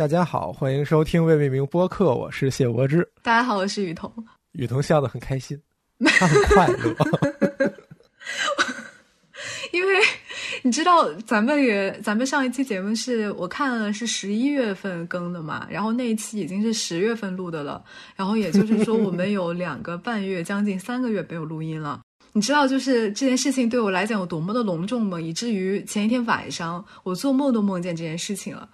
大家好，欢迎收听未命名播客，我是谢柏之。大家好，我是雨桐。雨桐笑得很开心，他很快乐。因为你知道，咱们也咱们上一期节目是我看了是十一月份更的嘛，然后那一期已经是十月份录的了，然后也就是说我们有两个半月，将近三个月没有录音了。你知道，就是这件事情对我来讲有多么的隆重吗？以至于前一天晚上我做梦都梦见这件事情了。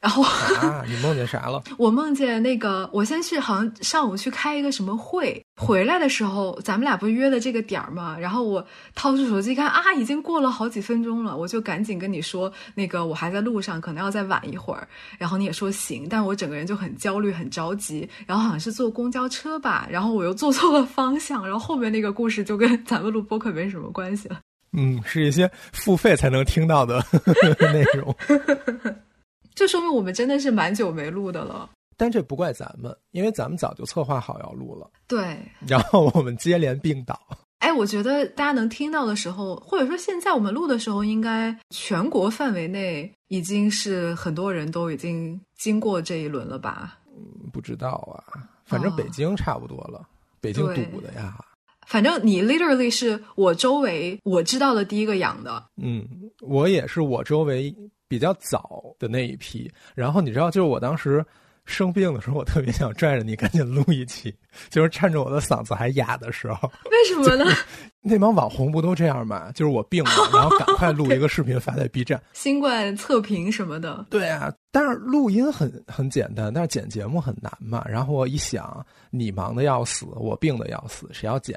然后啊，你梦见啥了？我梦见那个，我先去，好像上午去开一个什么会，回来的时候，咱们俩不是约的这个点儿吗？然后我掏出手机看，啊，已经过了好几分钟了，我就赶紧跟你说，那个我还在路上，可能要再晚一会儿。然后你也说行，但我整个人就很焦虑，很着急。然后好像是坐公交车吧，然后我又坐错了方向，然后后面那个故事就跟咱们录播客没什么关系了。嗯，是一些付费才能听到的 内容。就说明我们真的是蛮久没录的了，但这不怪咱们，因为咱们早就策划好要录了。对，然后我们接连病倒。哎，我觉得大家能听到的时候，或者说现在我们录的时候，应该全国范围内已经是很多人都已经经过这一轮了吧？嗯，不知道啊，反正北京差不多了，北京堵的呀。反正你 literally 是我周围我知道的第一个阳的。嗯，我也是我周围。比较早的那一批，然后你知道，就是我当时生病的时候，我特别想拽着你赶紧录一期，就是趁着我的嗓子还哑的时候。为什么呢？那帮网红不都这样吗？就是我病了，然后赶快录一个 视频发在 B 站。新冠测评什么的。对啊，但是录音很很简单，但是剪节目很难嘛。然后我一想，你忙的要死，我病的要死，谁要剪？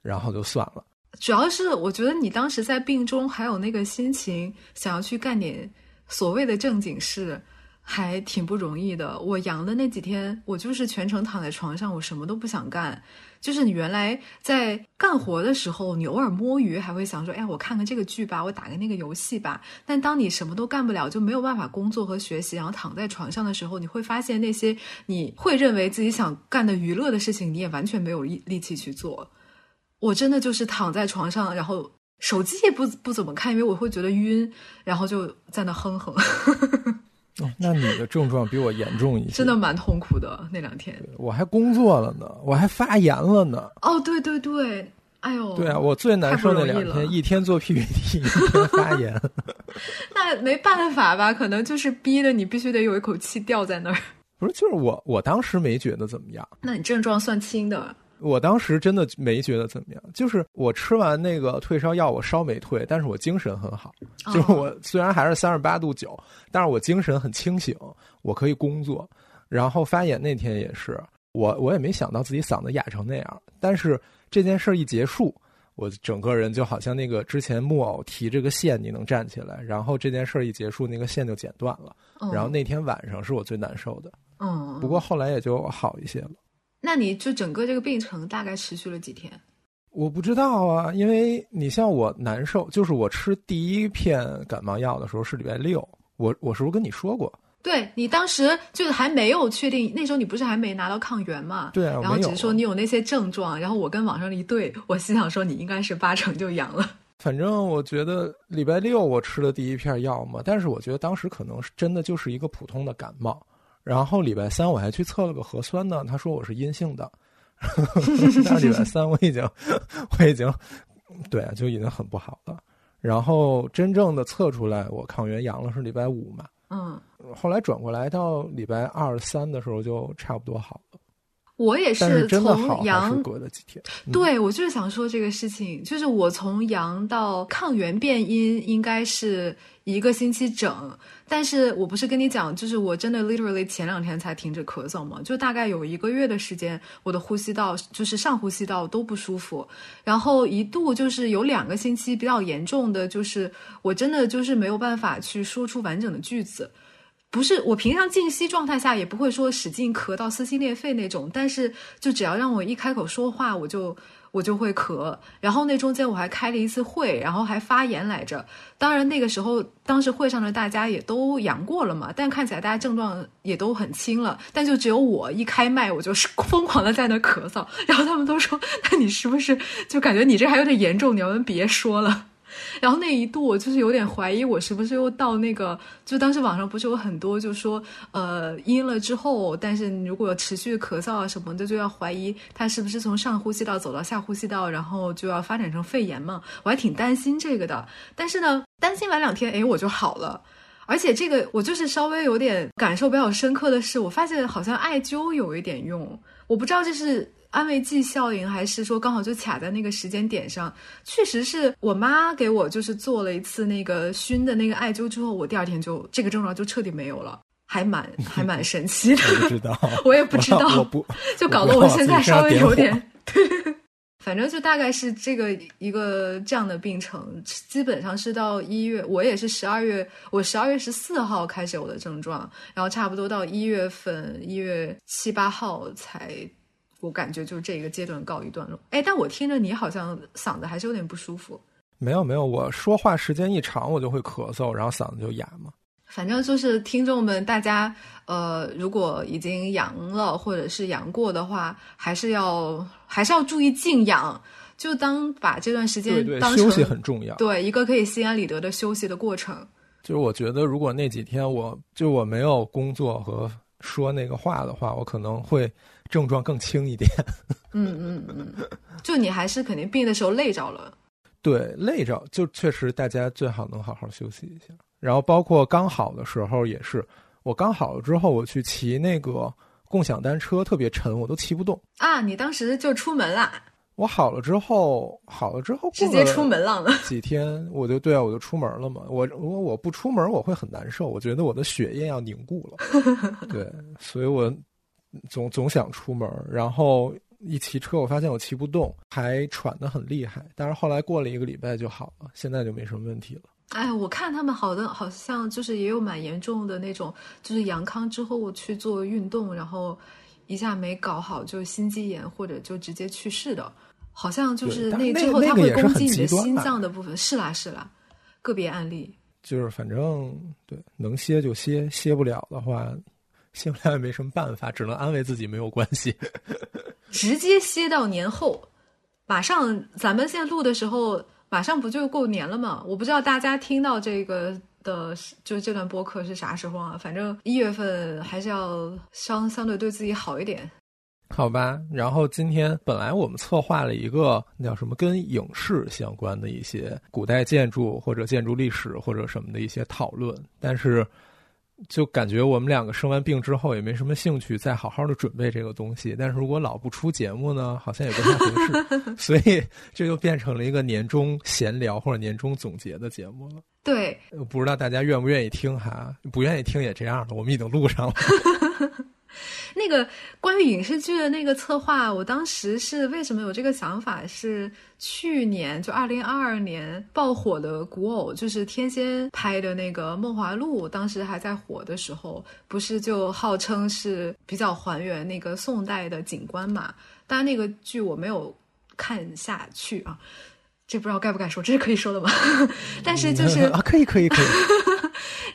然后就算了。主要是我觉得你当时在病中还有那个心情，想要去干点。所谓的正经事，还挺不容易的。我阳的那几天，我就是全程躺在床上，我什么都不想干。就是你原来在干活的时候，你偶尔摸鱼还会想说：“哎，我看看这个剧吧，我打个那个游戏吧。”但当你什么都干不了，就没有办法工作和学习，然后躺在床上的时候，你会发现那些你会认为自己想干的娱乐的事情，你也完全没有力力气去做。我真的就是躺在床上，然后。手机也不 不怎么看，因为我会觉得晕，然后就在那哼哼。哦，那你的症状比我严重一些，真的蛮痛苦的那两天。我还工作了呢，我还发言了呢。哦，对对对，哎呦，对啊，我最难受那两天，一天做 PPT，一天发言。那没办法吧？可能就是逼的你必须得有一口气吊在那儿。不是，就是我，我当时没觉得怎么样。那你症状算轻的。我当时真的没觉得怎么样，就是我吃完那个退烧药，我烧没退，但是我精神很好。就是我虽然还是三十八度九，但是我精神很清醒，我可以工作。然后发言那天也是，我我也没想到自己嗓子哑成那样。但是这件事一结束，我整个人就好像那个之前木偶提这个线，你能站起来。然后这件事一结束，那个线就剪断了。然后那天晚上是我最难受的。嗯，不过后来也就好一些了。那你就整个这个病程大概持续了几天？我不知道啊，因为你像我难受，就是我吃第一片感冒药的时候是礼拜六，我我是不是跟你说过？对你当时就是还没有确定，那时候你不是还没拿到抗原嘛？对啊，然后只是说你有那些症状，然后我跟网上一对，我心想说你应该是八成就阳了。反正我觉得礼拜六我吃的第一片药嘛，但是我觉得当时可能是真的就是一个普通的感冒。然后礼拜三我还去测了个核酸呢，他说我是阴性的。但礼拜三我已经 我已经对啊，就已经很不好了。然后真正的测出来我抗原阳了是礼拜五嘛？嗯。后来转过来到礼拜二三的时候就差不多好了。我也是从阳隔了几天。对，我就是想说这个事情，就是我从阳到抗原变阴应该是一个星期整。但是我不是跟你讲，就是我真的 literally 前两天才停止咳嗽嘛，就大概有一个月的时间，我的呼吸道就是上呼吸道都不舒服，然后一度就是有两个星期比较严重的，就是我真的就是没有办法去说出完整的句子，不是我平常静息状态下也不会说使劲咳到撕心裂肺那种，但是就只要让我一开口说话，我就。我就会咳，然后那中间我还开了一次会，然后还发言来着。当然那个时候，当时会上的大家也都阳过了嘛，但看起来大家症状也都很轻了。但就只有我一开麦，我就是 疯狂的在那咳嗽。然后他们都说：“ 那你是不是就感觉你这还有点严重？你要不别说了。”然后那一度我就是有点怀疑，我是不是又到那个，就当时网上不是有很多就说，呃，阴了之后，但是如果持续咳嗽啊什么的，就要怀疑他是不是从上呼吸道走到下呼吸道，然后就要发展成肺炎嘛。我还挺担心这个的，但是呢，担心完两天，哎，我就好了。而且这个我就是稍微有点感受比较深刻的是，我发现好像艾灸有一点用，我不知道这是。安慰剂效应，还是说刚好就卡在那个时间点上？确实是我妈给我就是做了一次那个熏的那个艾灸之后，我第二天就这个症状就彻底没有了，还蛮 还蛮神奇的。不知道，我也不知道，我不就搞得我现在稍微有点，对 反正就大概是这个一个这样的病程，基本上是到一月，我也是十二月，我十二月十四号开始有的症状，然后差不多到一月份一月七八号才。我感觉就这个阶段告一段落。哎，但我听着你好像嗓子还是有点不舒服。没有没有，我说话时间一长我就会咳嗽，然后嗓子就哑嘛。反正就是听众们，大家呃，如果已经阳了或者是阳过的话，还是要还是要注意静养，就当把这段时间当休息很重要。对，一个可以心安理得的休息的过程。就是我觉得，如果那几天我就我没有工作和说那个话的话，我可能会。症状更轻一点，嗯嗯嗯，就你还是肯定病的时候累着了，对，累着就确实大家最好能好好休息一下。然后包括刚好的时候也是，我刚好了之后我去骑那个共享单车，特别沉，我都骑不动啊！你当时就出门了？我好了之后，好了之后直接出门浪了，几天我就对啊，我就出门了嘛。我如果我不出门我会很难受，我觉得我的血液要凝固了，对，所以我。总总想出门，然后一骑车，我发现我骑不动，还喘得很厉害。但是后来过了一个礼拜就好了，现在就没什么问题了。哎，我看他们好的，好像就是也有蛮严重的那种，就是阳康之后去做运动，然后一下没搞好就心肌炎或者就直接去世的，好像就是那之后他会攻击你的心脏的部分。是啦是啦，个别案例就是反正对能歇就歇，歇不了的话。歇不了也没什么办法，只能安慰自己没有关系。直接歇到年后，马上咱们现在录的时候，马上不就过年了吗？我不知道大家听到这个的，就这段播客是啥时候啊？反正一月份还是要相相对对自己好一点，好吧？然后今天本来我们策划了一个叫什么跟影视相关的一些古代建筑或者建筑历史或者什么的一些讨论，但是。就感觉我们两个生完病之后也没什么兴趣再好好的准备这个东西，但是如果老不出节目呢，好像也不太合适，所以这就变成了一个年终闲聊或者年终总结的节目了。对，不知道大家愿不愿意听哈？不愿意听也这样了，我们已经录上了。那个关于影视剧的那个策划，我当时是为什么有这个想法？是去年就二零二二年爆火的古偶，就是天仙拍的那个《梦华录》，当时还在火的时候，不是就号称是比较还原那个宋代的景观嘛？当然那个剧我没有看下去啊。这不知道该不该说，这是可以说的吗？但是就是啊，可以可以可以。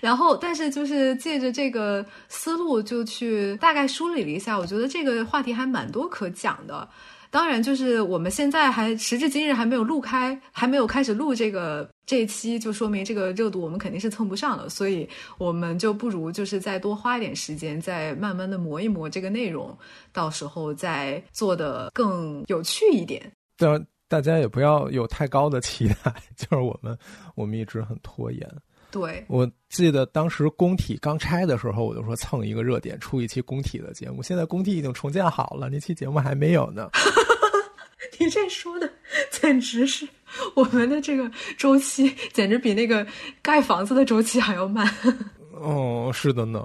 然后，但是就是借着这个思路，就去大概梳理了一下。我觉得这个话题还蛮多可讲的。当然，就是我们现在还时至今日还没有录开，还没有开始录这个这一期，就说明这个热度我们肯定是蹭不上的。所以，我们就不如就是再多花一点时间，再慢慢的磨一磨这个内容，到时候再做的更有趣一点。对。大家也不要有太高的期待，就是我们，我们一直很拖延。对，我记得当时工体刚拆的时候，我就说蹭一个热点，出一期工体的节目。现在工体已经重建好了，那期节目还没有呢。你这说的简直是我们的这个周期，简直比那个盖房子的周期还要慢。哦，是的呢。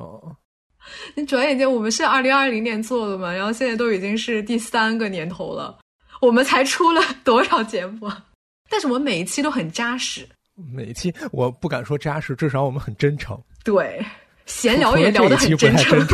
你转眼间我们是二零二零年做的嘛，然后现在都已经是第三个年头了。我们才出了多少节目？但是我们每一期都很扎实。每一期我不敢说扎实，至少我们很真诚。对，闲聊也聊得很真诚。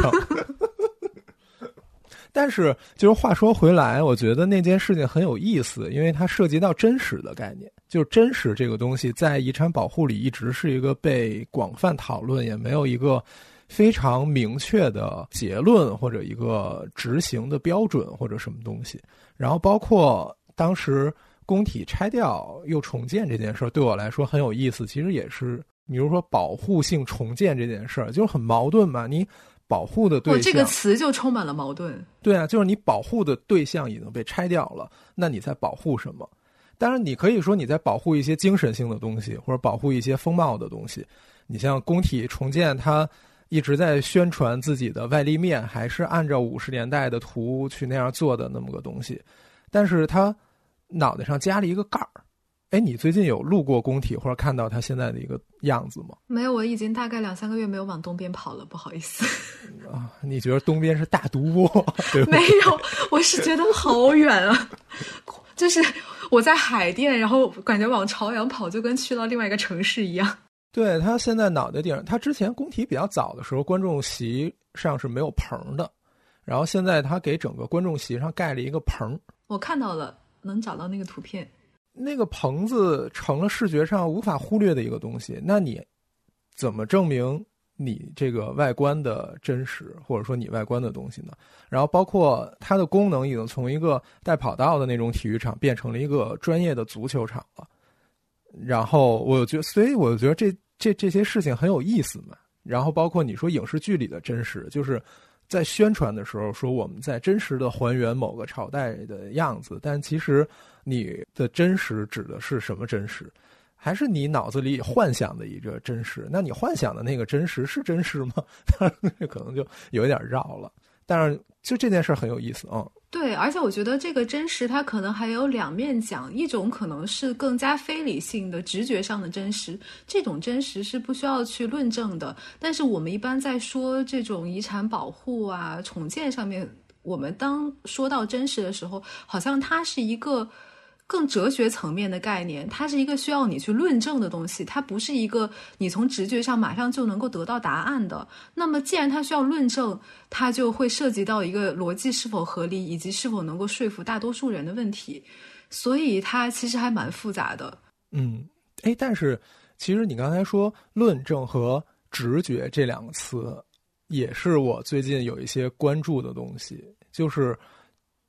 但是，就是话说回来，我觉得那件事情很有意思，因为它涉及到真实的概念。就是真实这个东西，在遗产保护里一直是一个被广泛讨论，也没有一个非常明确的结论或者一个执行的标准或者什么东西。然后包括当时工体拆掉又重建这件事儿，对我来说很有意思。其实也是，比如说保护性重建这件事儿，就是很矛盾嘛。你保护的对象，这个词就充满了矛盾。对啊，就是你保护的对象已经被拆掉了，那你在保护什么？当然，你可以说你在保护一些精神性的东西，或者保护一些风貌的东西。你像工体重建，它一直在宣传自己的外立面，还是按照五十年代的图去那样做的那么个东西。但是它脑袋上加了一个盖儿。哎，你最近有路过工体或者看到它现在的一个样子吗？没有，我已经大概两三个月没有往东边跑了，不好意思。啊，你觉得东边是大毒窝？没有，我是觉得好远啊，就是我在海淀，然后感觉往朝阳跑就跟去到另外一个城市一样。对他现在脑袋顶上，他之前工体比较早的时候，观众席上是没有棚的，然后现在他给整个观众席上盖了一个棚。我看到了，能找到那个图片。那个棚子成了视觉上无法忽略的一个东西。那你怎么证明你这个外观的真实，或者说你外观的东西呢？然后包括它的功能已经从一个带跑道的那种体育场变成了一个专业的足球场了。然后我觉得，所以我觉得这。这这些事情很有意思嘛，然后包括你说影视剧里的真实，就是在宣传的时候说我们在真实的还原某个朝代的样子，但其实你的真实指的是什么真实？还是你脑子里幻想的一个真实？那你幻想的那个真实是真实吗？当然，这可能就有点绕了。但是就这件事很有意思啊。对，而且我觉得这个真实，它可能还有两面讲。一种可能是更加非理性的、直觉上的真实，这种真实是不需要去论证的。但是我们一般在说这种遗产保护啊、重建上面，我们当说到真实的时候，好像它是一个。更哲学层面的概念，它是一个需要你去论证的东西，它不是一个你从直觉上马上就能够得到答案的。那么，既然它需要论证，它就会涉及到一个逻辑是否合理，以及是否能够说服大多数人的问题。所以，它其实还蛮复杂的。嗯，哎，但是其实你刚才说论证和直觉这两个词，也是我最近有一些关注的东西，就是。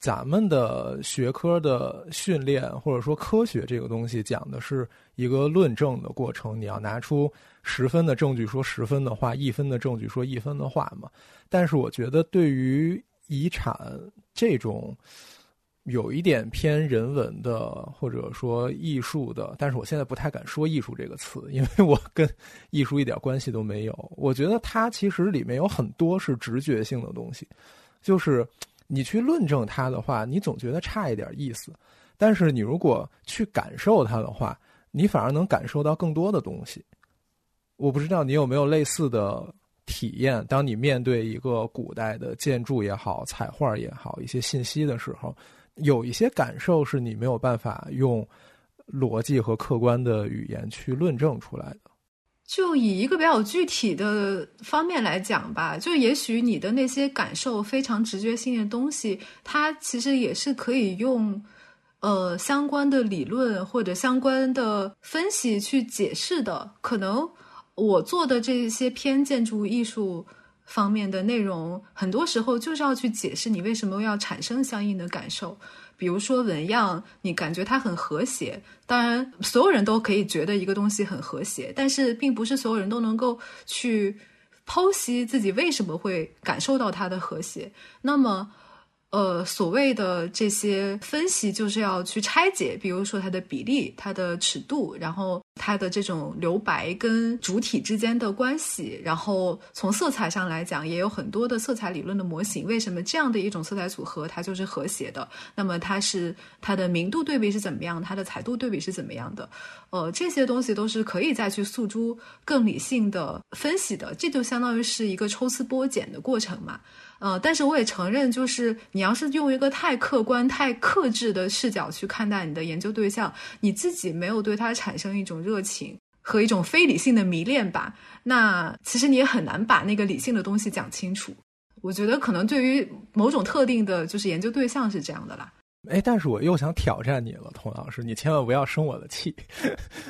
咱们的学科的训练，或者说科学这个东西，讲的是一个论证的过程。你要拿出十分的证据说十分的话，一分的证据说一分的话嘛。但是我觉得，对于遗产这种有一点偏人文的，或者说艺术的，但是我现在不太敢说艺术这个词，因为我跟艺术一点关系都没有。我觉得它其实里面有很多是直觉性的东西，就是。你去论证它的话，你总觉得差一点意思；但是你如果去感受它的话，你反而能感受到更多的东西。我不知道你有没有类似的体验？当你面对一个古代的建筑也好、彩画也好、一些信息的时候，有一些感受是你没有办法用逻辑和客观的语言去论证出来的。就以一个比较具体的方面来讲吧，就也许你的那些感受非常直觉性的东西，它其实也是可以用呃相关的理论或者相关的分析去解释的。可能我做的这些偏建筑艺术方面的内容，很多时候就是要去解释你为什么要产生相应的感受。比如说纹样，你感觉它很和谐。当然，所有人都可以觉得一个东西很和谐，但是并不是所有人都能够去剖析自己为什么会感受到它的和谐。那么。呃，所谓的这些分析就是要去拆解，比如说它的比例、它的尺度，然后它的这种留白跟主体之间的关系，然后从色彩上来讲，也有很多的色彩理论的模型。为什么这样的一种色彩组合它就是和谐的？那么它是它的明度对比是怎么样？它的彩度对比是怎么样的？呃，这些东西都是可以再去诉诸更理性的分析的。这就相当于是一个抽丝剥茧的过程嘛。呃，但是我也承认，就是你要是用一个太客观、太克制的视角去看待你的研究对象，你自己没有对他产生一种热情和一种非理性的迷恋吧，那其实你也很难把那个理性的东西讲清楚。我觉得可能对于某种特定的，就是研究对象是这样的啦。哎，但是我又想挑战你了，童老师，你千万不要生我的气。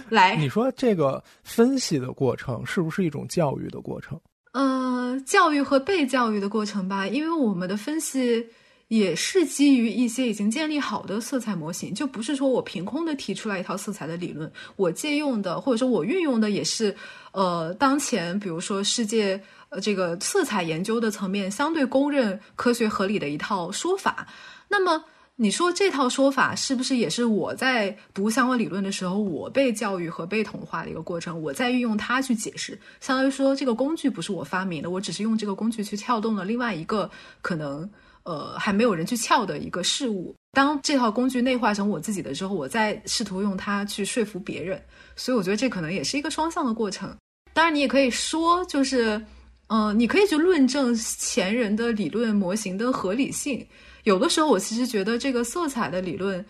来，你说这个分析的过程是不是一种教育的过程？嗯，教育和被教育的过程吧，因为我们的分析也是基于一些已经建立好的色彩模型，就不是说我凭空的提出来一套色彩的理论，我借用的或者说我运用的也是，呃，当前比如说世界呃这个色彩研究的层面相对公认科学合理的一套说法。那么你说这套说法是不是也是我在读相关理论的时候，我被教育和被同化的一个过程？我在运用它去解释，相当于说这个工具不是我发明的，我只是用这个工具去撬动了另外一个可能。呃，还没有人去撬的一个事物。当这套工具内化成我自己的之后，我再试图用它去说服别人。所以我觉得这可能也是一个双向的过程。当然，你也可以说，就是，嗯，你可以去论证前人的理论模型的合理性。有的时候，我其实觉得这个色彩的理论，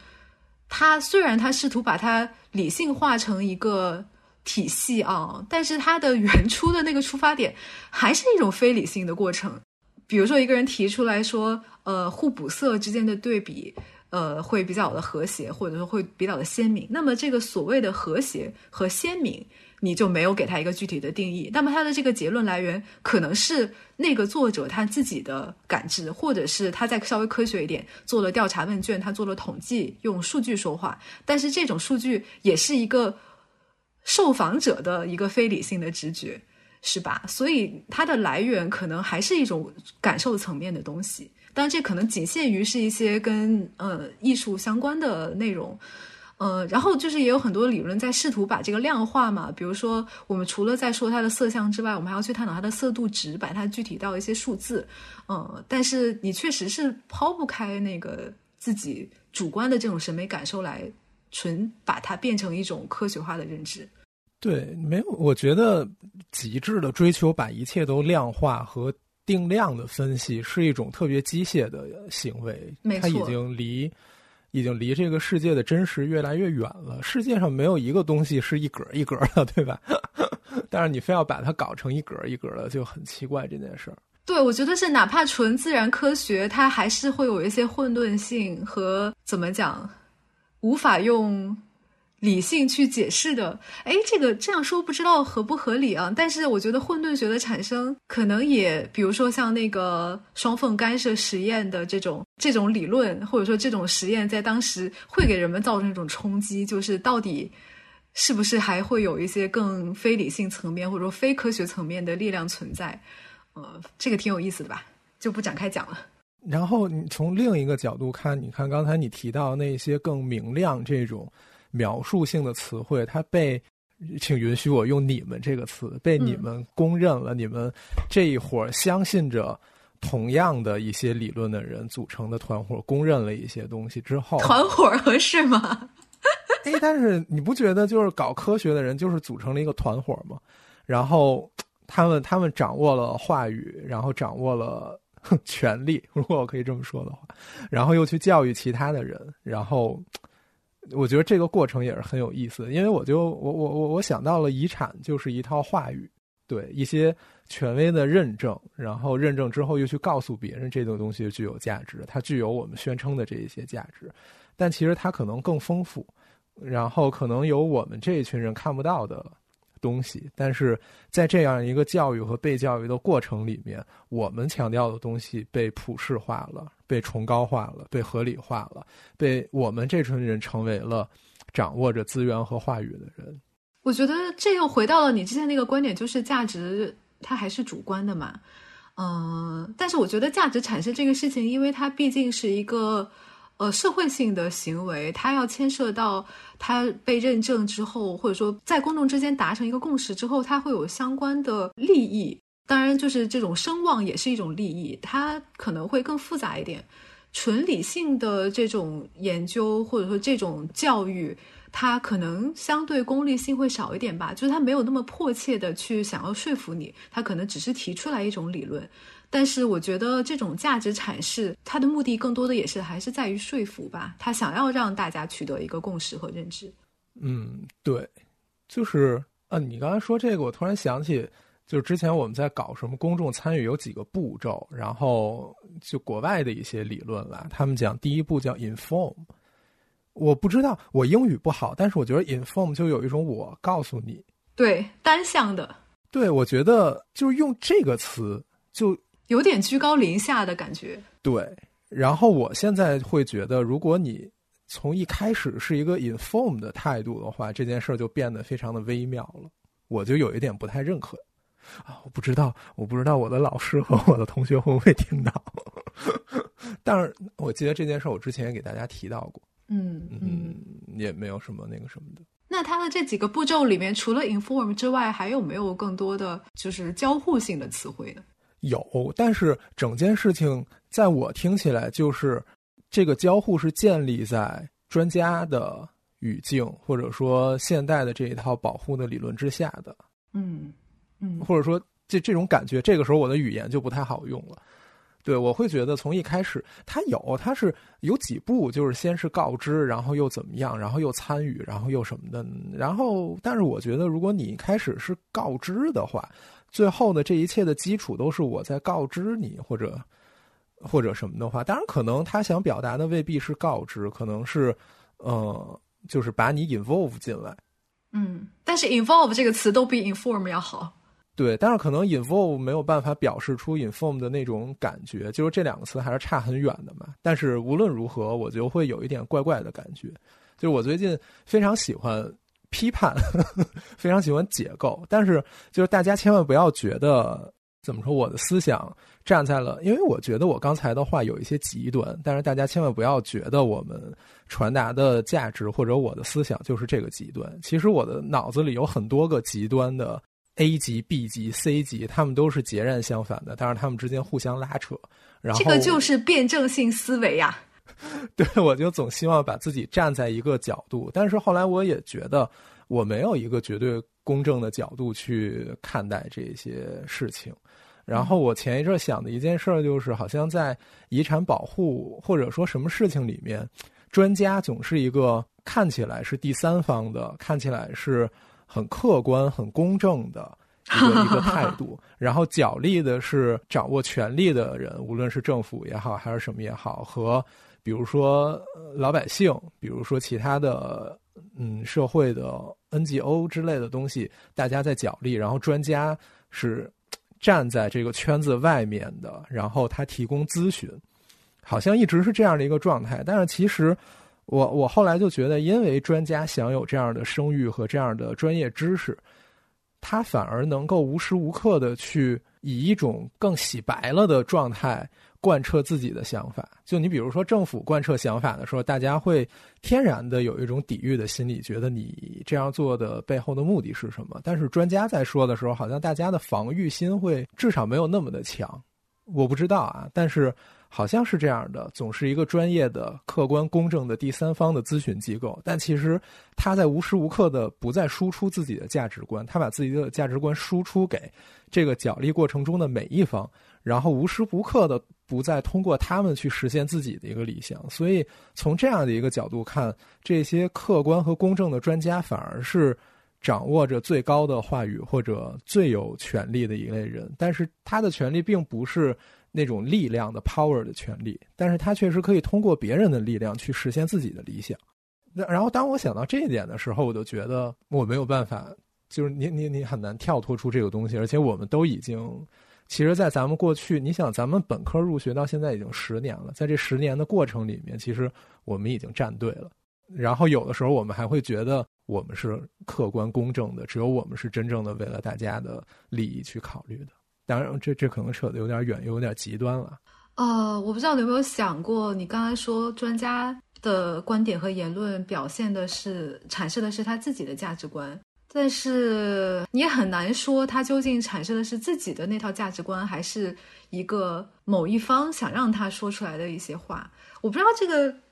它虽然它试图把它理性化成一个体系啊，但是它的原初的那个出发点还是一种非理性的过程。比如说，一个人提出来说，呃，互补色之间的对比，呃，会比较的和谐，或者说会比较的鲜明。那么，这个所谓的和谐和鲜明，你就没有给他一个具体的定义。那么，他的这个结论来源可能是那个作者他自己的感知，或者是他再稍微科学一点，做了调查问卷，他做了统计，用数据说话。但是，这种数据也是一个受访者的一个非理性的直觉。是吧？所以它的来源可能还是一种感受层面的东西，当然这可能仅限于是一些跟呃艺术相关的内容，呃，然后就是也有很多理论在试图把这个量化嘛，比如说我们除了在说它的色相之外，我们还要去探讨它的色度值，把它具体到一些数字，嗯，但是你确实是抛不开那个自己主观的这种审美感受来纯把它变成一种科学化的认知。对，没有，我觉得极致的追求把一切都量化和定量的分析是一种特别机械的行为，它已经离已经离这个世界的真实越来越远了。世界上没有一个东西是一格一格的，对吧？但是你非要把它搞成一格一格的，就很奇怪这件事儿。对，我觉得是哪怕纯自然科学，它还是会有一些混沌性和怎么讲，无法用。理性去解释的，哎，这个这样说不知道合不合理啊？但是我觉得混沌学的产生，可能也比如说像那个双缝干涉实验的这种这种理论，或者说这种实验，在当时会给人们造成一种冲击，就是到底是不是还会有一些更非理性层面或者说非科学层面的力量存在？呃，这个挺有意思的吧？就不展开讲了。然后你从另一个角度看，你看刚才你提到那些更明亮这种。描述性的词汇，它被，请允许我用“你们”这个词，被你们公认了。你们这一伙相信着同样的一些理论的人组成的团伙，公认了一些东西之后，团伙合适吗？哎，但是你不觉得就是搞科学的人就是组成了一个团伙吗？然后 他们他们掌握了话语，然后掌握了 权力，如果我可以这么说的话，然后又去教育其他的人，然后。我觉得这个过程也是很有意思，因为我就我我我我想到了遗产就是一套话语，对一些权威的认证，然后认证之后又去告诉别人这种东西具有价值，它具有我们宣称的这一些价值，但其实它可能更丰富，然后可能有我们这一群人看不到的。东西，但是在这样一个教育和被教育的过程里面，我们强调的东西被普世化了，被崇高化了，被合理化了，被我们这群人成为了掌握着资源和话语的人。我觉得这又回到了你之前那个观点，就是价值它还是主观的嘛。嗯，但是我觉得价值产生这个事情，因为它毕竟是一个。呃，社会性的行为，它要牵涉到它被认证之后，或者说在公众之间达成一个共识之后，它会有相关的利益。当然，就是这种声望也是一种利益，它可能会更复杂一点。纯理性的这种研究或者说这种教育，它可能相对功利性会少一点吧，就是它没有那么迫切的去想要说服你，它可能只是提出来一种理论。但是我觉得这种价值阐释，它的目的更多的也是还是在于说服吧。他想要让大家取得一个共识和认知。嗯，对，就是啊，你刚才说这个，我突然想起，就是之前我们在搞什么公众参与有几个步骤，然后就国外的一些理论啦，他们讲第一步叫 inform。我不知道，我英语不好，但是我觉得 inform 就有一种我告诉你，对，单向的。对，我觉得就是用这个词就。有点居高临下的感觉。对，然后我现在会觉得，如果你从一开始是一个 inform 的态度的话，这件事儿就变得非常的微妙了。我就有一点不太认可啊！我不知道，我不知道我的老师和我的同学会不会听到。但是我记得这件事，我之前也给大家提到过。嗯嗯，也没有什么那个什么的。那它的这几个步骤里面，除了 inform 之外，还有没有更多的就是交互性的词汇呢？有，但是整件事情在我听起来，就是这个交互是建立在专家的语境，或者说现代的这一套保护的理论之下的。嗯嗯，或者说这这种感觉，这个时候我的语言就不太好用了。对，我会觉得从一开始，他有，他是有几步，就是先是告知，然后又怎么样，然后又参与，然后又什么的，然后，但是我觉得，如果你开始是告知的话，最后的这一切的基础都是我在告知你，或者或者什么的话，当然，可能他想表达的未必是告知，可能是，呃，就是把你 involve 进来。嗯，但是 involve 这个词都比 inform 要好。对，但是可能 involve 没有办法表示出 inform 的那种感觉，就是这两个词还是差很远的嘛。但是无论如何，我就会有一点怪怪的感觉。就是我最近非常喜欢批判，非常喜欢解构，但是就是大家千万不要觉得怎么说，我的思想站在了，因为我觉得我刚才的话有一些极端，但是大家千万不要觉得我们传达的价值或者我的思想就是这个极端。其实我的脑子里有很多个极端的。A 级、B 级、C 级，他们都是截然相反的，但是他们之间互相拉扯。然后这个就是辩证性思维呀。对，我就总希望把自己站在一个角度，但是后来我也觉得我没有一个绝对公正的角度去看待这些事情。然后我前一阵想的一件事儿就是，好像在遗产保护或者说什么事情里面，专家总是一个看起来是第三方的，看起来是。很客观、很公正的一个一个态度，然后角力的是掌握权力的人，无论是政府也好，还是什么也好，和比如说老百姓，比如说其他的嗯社会的 NGO 之类的东西，大家在角力，然后专家是站在这个圈子外面的，然后他提供咨询，好像一直是这样的一个状态，但是其实。我我后来就觉得，因为专家享有这样的声誉和这样的专业知识，他反而能够无时无刻的去以一种更洗白了的状态贯彻自己的想法。就你比如说，政府贯彻想法的时候，大家会天然的有一种抵御的心理，觉得你这样做的背后的目的是什么？但是专家在说的时候，好像大家的防御心会至少没有那么的强。我不知道啊，但是。好像是这样的，总是一个专业的、客观公正的第三方的咨询机构，但其实他在无时无刻的不再输出自己的价值观，他把自己的价值观输出给这个角力过程中的每一方，然后无时无刻的不再通过他们去实现自己的一个理想。所以从这样的一个角度看，这些客观和公正的专家反而是掌握着最高的话语或者最有权力的一类人，但是他的权利并不是。那种力量的 power 的权利，但是他确实可以通过别人的力量去实现自己的理想。那然后当我想到这一点的时候，我就觉得我没有办法，就是你你你很难跳脱出这个东西。而且我们都已经，其实，在咱们过去，你想咱们本科入学到现在已经十年了，在这十年的过程里面，其实我们已经站队了。然后有的时候我们还会觉得我们是客观公正的，只有我们是真正的为了大家的利益去考虑的。当然，这这可能扯的有点远，有点极端了。呃，我不知道你有没有想过，你刚才说专家的观点和言论表现的是阐释的是他自己的价值观，但是你也很难说他究竟阐释的是自己的那套价值观，还是一个某一方想让他说出来的一些话。我不知道这个。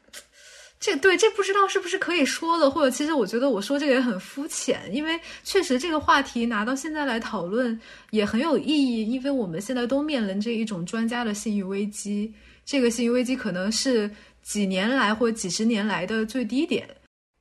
这对这不知道是不是可以说的，或者其实我觉得我说这个也很肤浅，因为确实这个话题拿到现在来讨论也很有意义，因为我们现在都面临着一种专家的信誉危机，这个信誉危机可能是几年来或几十年来的最低点，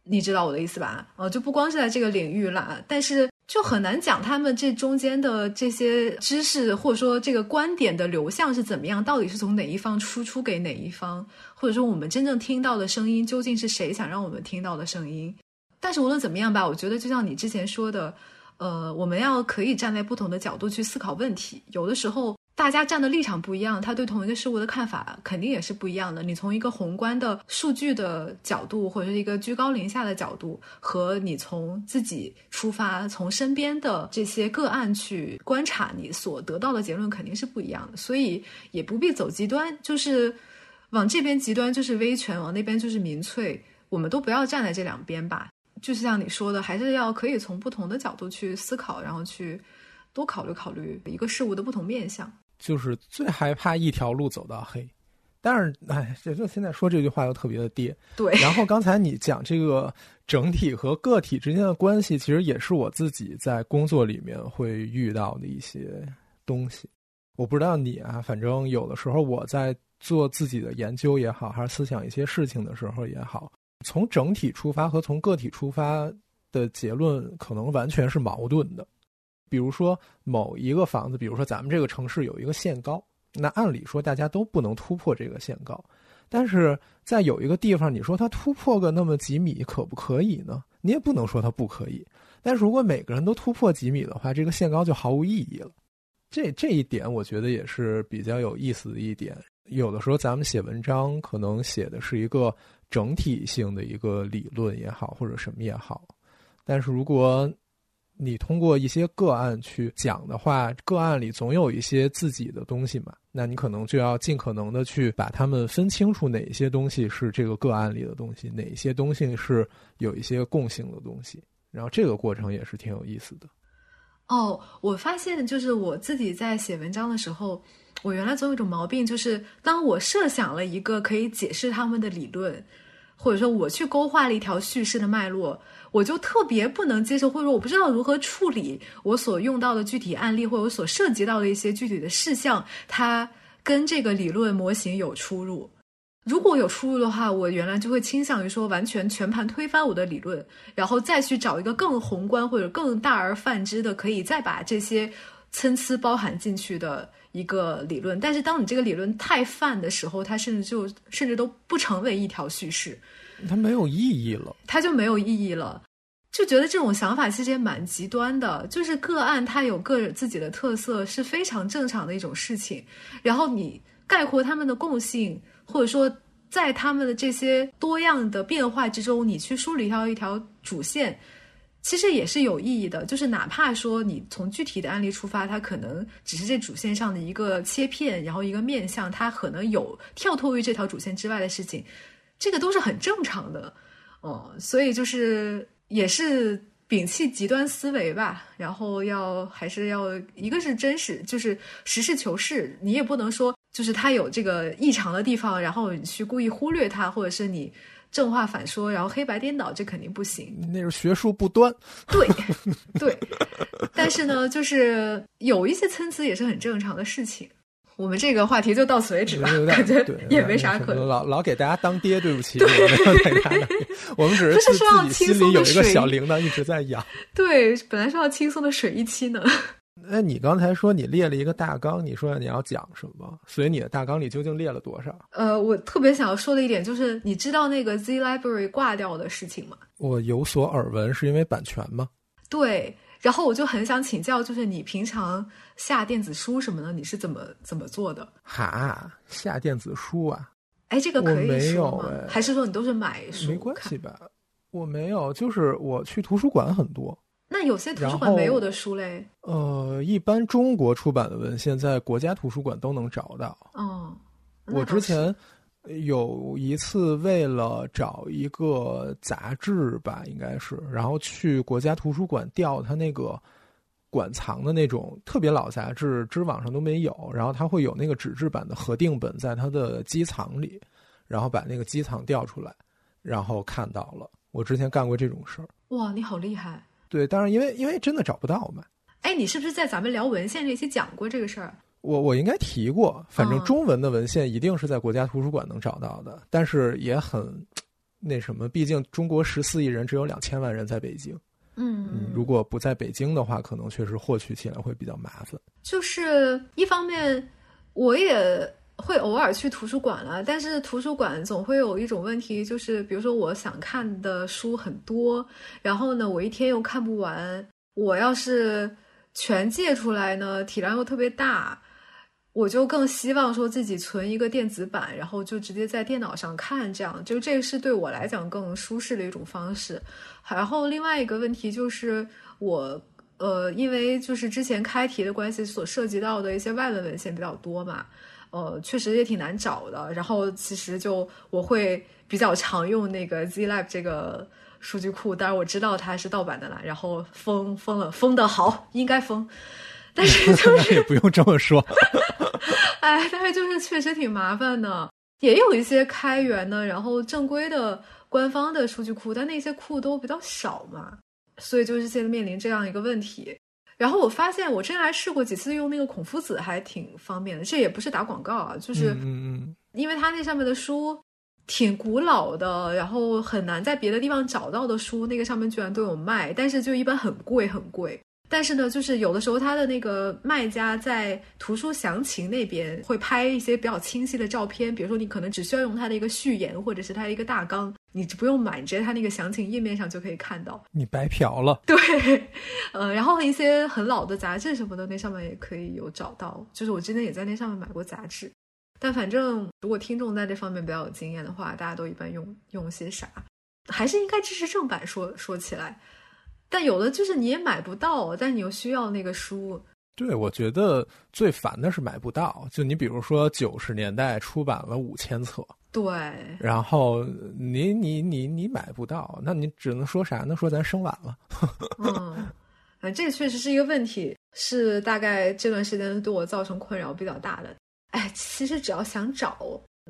你知道我的意思吧？哦，就不光是在这个领域了，但是。就很难讲他们这中间的这些知识，或者说这个观点的流向是怎么样，到底是从哪一方输出给哪一方，或者说我们真正听到的声音究竟是谁想让我们听到的声音？但是无论怎么样吧，我觉得就像你之前说的，呃，我们要可以站在不同的角度去思考问题。有的时候大家站的立场不一样，他对同一个事物的看法肯定也是不一样的。你从一个宏观的数据的角度，或者是一个居高临下的角度，和你从自己出发，从身边的这些个案去观察，你所得到的结论肯定是不一样的。所以也不必走极端，就是往这边极端就是威权，往那边就是民粹，我们都不要站在这两边吧。就是像你说的，还是要可以从不同的角度去思考，然后去多考虑考虑一个事物的不同面向。就是最害怕一条路走到黑，但是哎，这就现在说这句话又特别的跌。对。然后刚才你讲这个整体和个体之间的关系，其实也是我自己在工作里面会遇到的一些东西。我不知道你啊，反正有的时候我在做自己的研究也好，还是思想一些事情的时候也好，从整体出发和从个体出发的结论可能完全是矛盾的。比如说某一个房子，比如说咱们这个城市有一个限高，那按理说大家都不能突破这个限高，但是在有一个地方，你说它突破个那么几米可不可以呢？你也不能说它不可以。但是如果每个人都突破几米的话，这个限高就毫无意义了。这这一点我觉得也是比较有意思的一点。有的时候咱们写文章可能写的是一个整体性的一个理论也好，或者什么也好，但是如果你通过一些个案去讲的话，个案里总有一些自己的东西嘛，那你可能就要尽可能的去把它们分清楚，哪些东西是这个个案里的东西，哪些东西是有一些共性的东西，然后这个过程也是挺有意思的。哦，我发现就是我自己在写文章的时候，我原来总有一种毛病，就是当我设想了一个可以解释他们的理论，或者说我去勾画了一条叙事的脉络。我就特别不能接受，或者说我不知道如何处理我所用到的具体案例，或者我所涉及到的一些具体的事项，它跟这个理论模型有出入。如果有出入的话，我原来就会倾向于说完全全盘推翻我的理论，然后再去找一个更宏观或者更大而泛之的，可以再把这些参差包含进去的一个理论。但是当你这个理论太泛的时候，它甚至就甚至都不成为一条叙事。它没有意义了，它就没有意义了，就觉得这种想法其实也蛮极端的。就是个案它有个人自己的特色是非常正常的一种事情，然后你概括他们的共性，或者说在他们的这些多样的变化之中，你去梳理掉一条主线，其实也是有意义的。就是哪怕说你从具体的案例出发，它可能只是这主线上的一个切片，然后一个面向，它可能有跳脱于这条主线之外的事情。这个都是很正常的，哦，所以就是也是摒弃极端思维吧，然后要还是要一个是真实，就是实事求是，你也不能说就是他有这个异常的地方，然后你去故意忽略他，或者是你正话反说，然后黑白颠倒，这肯定不行。那是学术不端。对对，但是呢，就是有一些参差也是很正常的事情。我们这个话题就到此为止吧，感觉也没啥可老老给大家当爹，对不起，我们只是自己心里有一个小铃铛一直在养。对，本来说要轻松的水一期呢。那你刚才说你列了一个大纲，你说你要讲什么？所以你的大纲里究竟列了多少？呃，我特别想要说的一点就是，你知道那个 Z Library 挂掉的事情吗？我有所耳闻，是因为版权吗？对。然后我就很想请教，就是你平常下电子书什么的，你是怎么怎么做的？哈，下电子书啊？哎，这个可以说吗？还是说你都是买书？没关系吧？我没有，就是我去图书馆很多。那有些图书馆没有的书嘞？呃，一般中国出版的文献在国家图书馆都能找到。哦，我之前。有一次，为了找一个杂志吧，应该是，然后去国家图书馆调他那个馆藏的那种特别老杂志，知网上都没有。然后他会有那个纸质版的核定本在它的机藏里，然后把那个机藏调出来，然后看到了。我之前干过这种事儿。哇，你好厉害！对，当然因为因为真的找不到嘛。哎，你是不是在咱们聊文献这期讲过这个事儿？我我应该提过，反正中文的文献一定是在国家图书馆能找到的，但是也很那什么，毕竟中国十四亿人只有两千万人在北京，嗯，如果不在北京的话，可能确实获取起来会比较麻烦。就是一方面，我也会偶尔去图书馆了，但是图书馆总会有一种问题，就是比如说我想看的书很多，然后呢，我一天又看不完，我要是全借出来呢，体量又特别大。我就更希望说自己存一个电子版，然后就直接在电脑上看，这样就这个是对我来讲更舒适的一种方式。然后另外一个问题就是我。呃，因为就是之前开题的关系，所涉及到的一些外文文献比较多嘛，呃，确实也挺难找的。然后其实就我会比较常用那个 ZLab 这个数据库，当然我知道它是盗版的啦。然后封封了，封的好，应该封，但是就是 也不用这么说。哎，但是就是确实挺麻烦的。也有一些开源的，然后正规的官方的数据库，但那些库都比较少嘛。所以就是现在面临这样一个问题，然后我发现我之前还试过几次用那个孔夫子，还挺方便的。这也不是打广告啊，就是因为它那上面的书挺古老的，然后很难在别的地方找到的书，那个上面居然都有卖，但是就一般很贵很贵。但是呢，就是有的时候他的那个卖家在图书详情那边会拍一些比较清晰的照片，比如说你可能只需要用他的一个序言或者是他的一个大纲，你不用买，你直接他那个详情页面上就可以看到。你白嫖了。对，呃，然后一些很老的杂志什么的，那上面也可以有找到。就是我之前也在那上面买过杂志，但反正如果听众在这方面比较有经验的话，大家都一般用用些啥？还是应该支持正版。说说起来。但有的就是你也买不到，但你又需要那个书。对，我觉得最烦的是买不到。就你比如说九十年代出版了五千册，对，然后你你你你买不到，那你只能说啥呢？说咱生晚了。嗯，啊，这确实是一个问题，是大概这段时间对我造成困扰比较大的。哎，其实只要想找，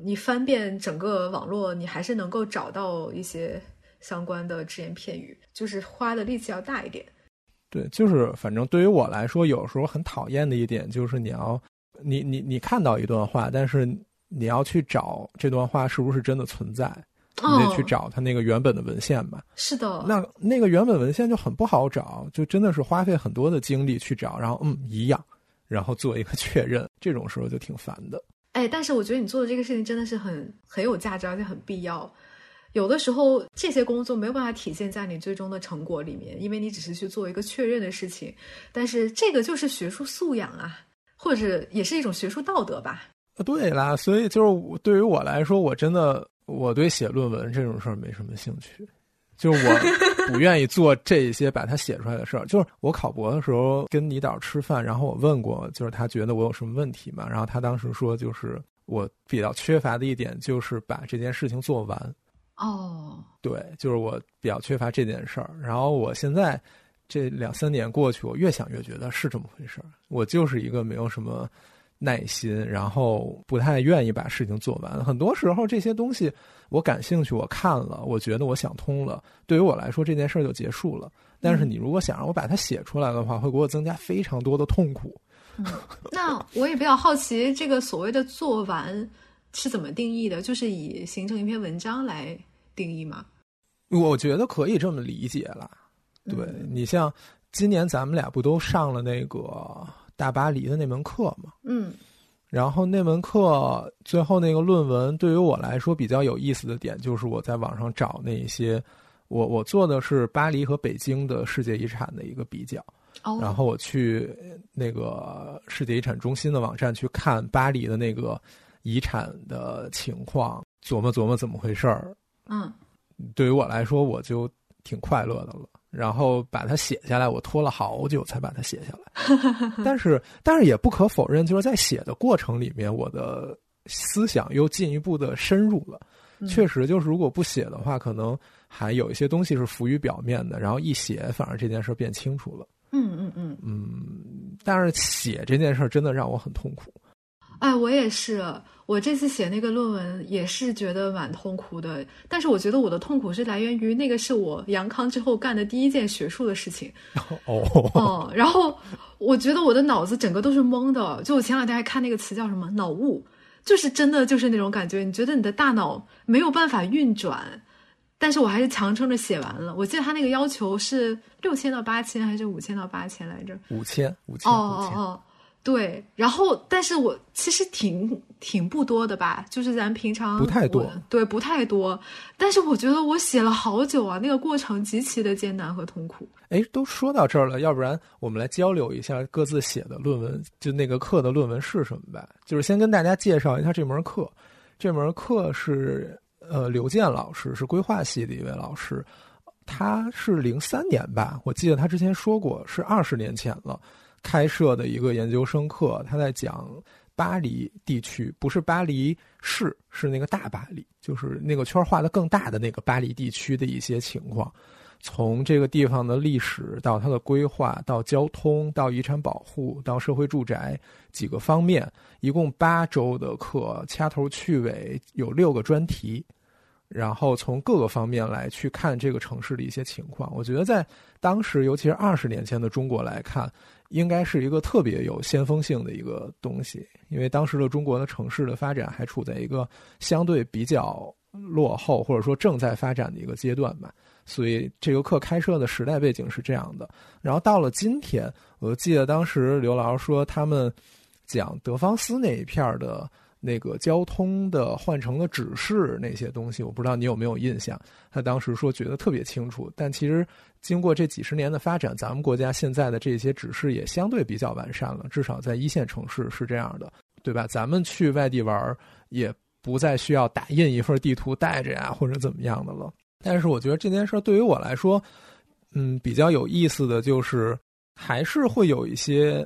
你翻遍整个网络，你还是能够找到一些。相关的只言片语，就是花的力气要大一点。对，就是反正对于我来说，有时候很讨厌的一点就是你要，你你你看到一段话，但是你要去找这段话是不是真的存在，你得去找它那个原本的文献吧。是的，那那个原本文献就很不好找，就真的是花费很多的精力去找，然后嗯一样，然后做一个 确认，这种时候就挺烦的。哎，但是我觉得你做的这个事情真的是很很有价值，而且很必要。有的时候，这些工作没有办法体现在你最终的成果里面，因为你只是去做一个确认的事情。但是这个就是学术素养啊，或者也是一种学术道德吧。对啦，所以就是对于我来说，我真的我对写论文这种事儿没什么兴趣，就是我 不愿意做这些把它写出来的事儿。就是我考博的时候跟李导吃饭，然后我问过，就是他觉得我有什么问题嘛？然后他当时说，就是我比较缺乏的一点就是把这件事情做完。哦，对，就是我比较缺乏这件事儿。然后我现在这两三年过去，我越想越觉得是这么回事儿。我就是一个没有什么耐心，然后不太愿意把事情做完。很多时候这些东西我感兴趣，我看了，我觉得我想通了，对于我来说这件事儿就结束了。但是你如果想让我把它写出来的话，会给我增加非常多的痛苦。那我也比较好奇，这个所谓的做完。是怎么定义的？就是以形成一篇文章来定义吗？我觉得可以这么理解了。对你像今年咱们俩不都上了那个大巴黎的那门课吗？嗯。然后那门课最后那个论文，对于我来说比较有意思的点，就是我在网上找那些，我我做的是巴黎和北京的世界遗产的一个比较。哦。然后我去那个世界遗产中心的网站去看巴黎的那个。遗产的情况，琢磨琢磨怎么回事儿。嗯，对于我来说，我就挺快乐的了。然后把它写下来，我拖了好久才把它写下来。但是，但是也不可否认，就是在写的过程里面，我的思想又进一步的深入了。确实，就是如果不写的话，可能还有一些东西是浮于表面的。然后一写，反而这件事变清楚了。嗯嗯嗯嗯。但是写这件事真的让我很痛苦。哎，我也是。我这次写那个论文也是觉得蛮痛苦的，但是我觉得我的痛苦是来源于那个是我杨康之后干的第一件学术的事情。哦哦，然后我觉得我的脑子整个都是懵的。就我前两天还看那个词叫什么“脑雾”，就是真的就是那种感觉，你觉得你的大脑没有办法运转，但是我还是强撑着写完了。我记得他那个要求是六千到八千还是五千到八千来着？五千，五千，哦哦哦。对，然后但是我其实挺挺不多的吧，就是咱平常不太多对，不太多。但是我觉得我写了好久啊，那个过程极其的艰难和痛苦。哎，都说到这儿了，要不然我们来交流一下各自写的论文，就那个课的论文是什么吧？就是先跟大家介绍一下这门课，这门课是呃刘健老师是规划系的一位老师，他是零三年吧，我记得他之前说过是二十年前了。开设的一个研究生课，他在讲巴黎地区，不是巴黎市，是那个大巴黎，就是那个圈画的更大的那个巴黎地区的一些情况，从这个地方的历史到它的规划，到交通，到遗产保护，到社会住宅几个方面，一共八周的课，掐头去尾有六个专题。然后从各个方面来去看这个城市的一些情况，我觉得在当时，尤其是二十年前的中国来看，应该是一个特别有先锋性的一个东西，因为当时的中国的城市的发展还处在一个相对比较落后或者说正在发展的一个阶段吧，所以这个课开设的时代背景是这样的。然后到了今天，我记得当时刘老师说他们讲德方斯那一片的。那个交通的换乘的指示那些东西，我不知道你有没有印象。他当时说觉得特别清楚，但其实经过这几十年的发展，咱们国家现在的这些指示也相对比较完善了，至少在一线城市是这样的，对吧？咱们去外地玩也不再需要打印一份地图带着呀，或者怎么样的了。但是我觉得这件事对于我来说，嗯，比较有意思的就是还是会有一些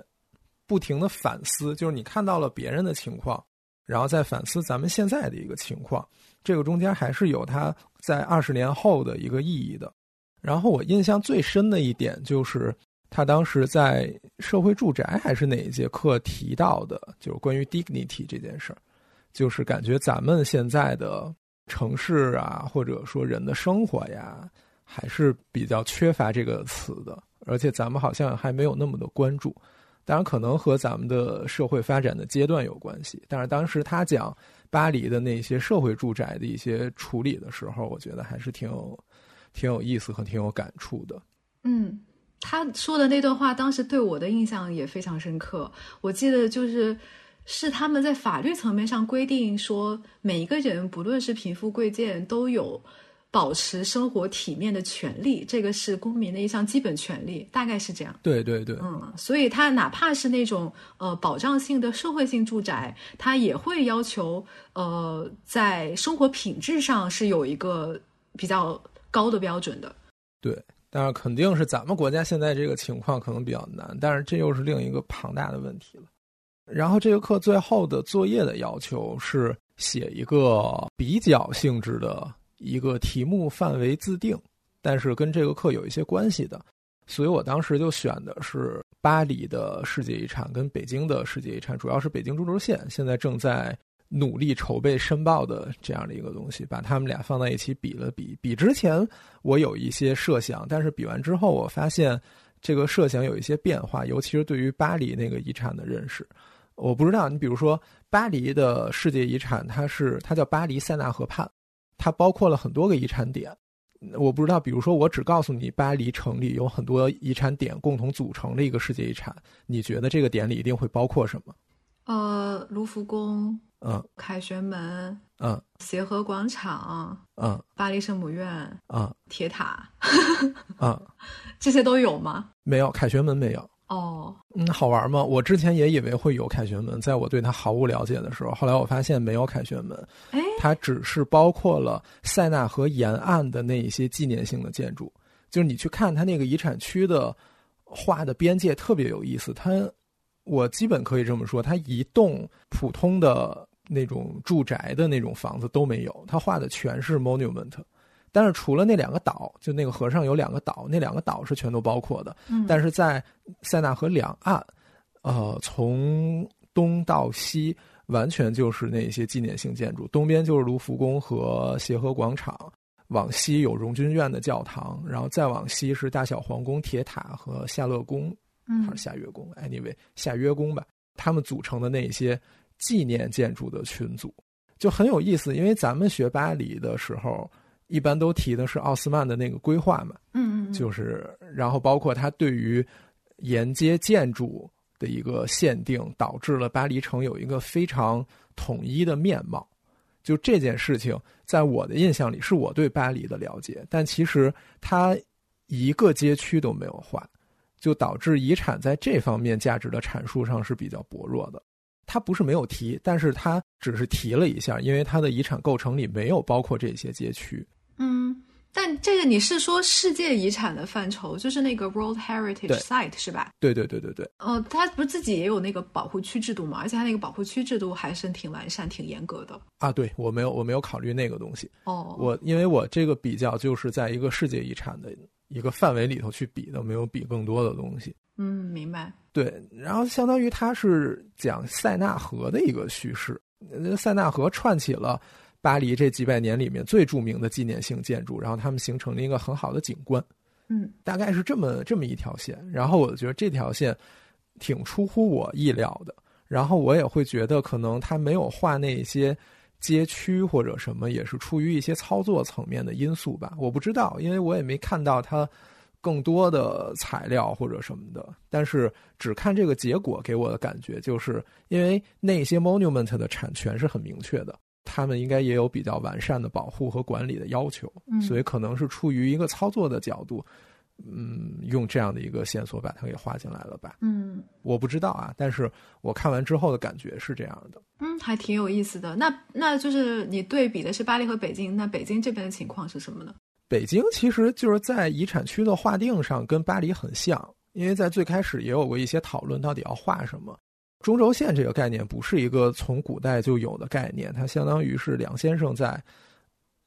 不停的反思，就是你看到了别人的情况。然后再反思咱们现在的一个情况，这个中间还是有它在二十年后的一个意义的。然后我印象最深的一点就是，他当时在社会住宅还是哪一节课提到的，就是关于 dignity 这件事儿，就是感觉咱们现在的城市啊，或者说人的生活呀，还是比较缺乏这个词的，而且咱们好像还没有那么的关注。当然，可能和咱们的社会发展的阶段有关系。但是当时他讲巴黎的那些社会住宅的一些处理的时候，我觉得还是挺有、挺有意思和挺有感触的。嗯，他说的那段话，当时对我的印象也非常深刻。我记得就是是他们在法律层面上规定说，每一个人不论是贫富贵贱，都有。保持生活体面的权利，这个是公民的一项基本权利，大概是这样。对对对，嗯，所以它哪怕是那种呃保障性的社会性住宅，它也会要求呃在生活品质上是有一个比较高的标准的。对，但是肯定是咱们国家现在这个情况可能比较难，但是这又是另一个庞大的问题了。然后这个课最后的作业的要求是写一个比较性质的。一个题目范围自定，但是跟这个课有一些关系的，所以我当时就选的是巴黎的世界遗产跟北京的世界遗产，主要是北京中轴线，现在正在努力筹备申报的这样的一个东西，把他们俩放在一起比了比，比之前我有一些设想，但是比完之后我发现这个设想有一些变化，尤其是对于巴黎那个遗产的认识，我不知道你比如说巴黎的世界遗产，它是它叫巴黎塞纳河畔。它包括了很多个遗产点，我不知道，比如说，我只告诉你巴黎城里有很多遗产点共同组成的一个世界遗产，你觉得这个点里一定会包括什么？呃，卢浮宫，嗯，凯旋门，嗯，协和广场，嗯，巴黎圣母院，嗯，铁塔，嗯，这些都有吗？没有，凯旋门没有。哦，嗯，好玩吗？我之前也以为会有凯旋门，在我对它毫无了解的时候，后来我发现没有凯旋门，哎，它只是包括了塞纳河沿岸的那一些纪念性的建筑。就是你去看它那个遗产区的画的边界特别有意思，它我基本可以这么说，它一栋普通的那种住宅的那种房子都没有，它画的全是 monument。但是除了那两个岛，就那个河上有两个岛，那两个岛是全都包括的。嗯，但是在塞纳河两岸，呃，从东到西完全就是那些纪念性建筑。东边就是卢浮宫和协和广场，往西有荣军院的教堂，然后再往西是大小皇宫、铁塔和夏乐宫，还是夏乐宫？Anyway，夏约宫吧，他们组成的那些纪念建筑的群组就很有意思。因为咱们学巴黎的时候。一般都提的是奥斯曼的那个规划嘛，嗯嗯，就是然后包括他对于沿街建筑的一个限定，导致了巴黎城有一个非常统一的面貌。就这件事情，在我的印象里，是我对巴黎的了解，但其实它一个街区都没有换，就导致遗产在这方面价值的阐述上是比较薄弱的。他不是没有提，但是他只是提了一下，因为他的遗产构成里没有包括这些街区。嗯。但这个你是说世界遗产的范畴，就是那个 World Heritage Site 是吧？对对对对对。哦，他不是自己也有那个保护区制度吗？而且他那个保护区制度还是挺完善、挺严格的。啊，对我没有我没有考虑那个东西。哦，我因为我这个比较就是在一个世界遗产的一个范围里头去比的，没有比更多的东西。嗯，明白。对，然后相当于它是讲塞纳河的一个叙事，塞纳河串起了。巴黎这几百年里面最著名的纪念性建筑，然后它们形成了一个很好的景观，嗯，大概是这么这么一条线。然后我觉得这条线挺出乎我意料的，然后我也会觉得可能他没有画那些街区或者什么，也是出于一些操作层面的因素吧。我不知道，因为我也没看到他更多的材料或者什么的。但是只看这个结果给我的感觉，就是因为那些 monument 的产权是很明确的。他们应该也有比较完善的保护和管理的要求，所以可能是出于一个操作的角度，嗯，用这样的一个线索把它给画进来了吧？嗯，我不知道啊，但是我看完之后的感觉是这样的。嗯，还挺有意思的。那那就是你对比的是巴黎和北京，那北京这边的情况是什么呢？北京其实就是在遗产区的划定上跟巴黎很像，因为在最开始也有过一些讨论，到底要画什么。中轴线这个概念不是一个从古代就有的概念，它相当于是梁先生在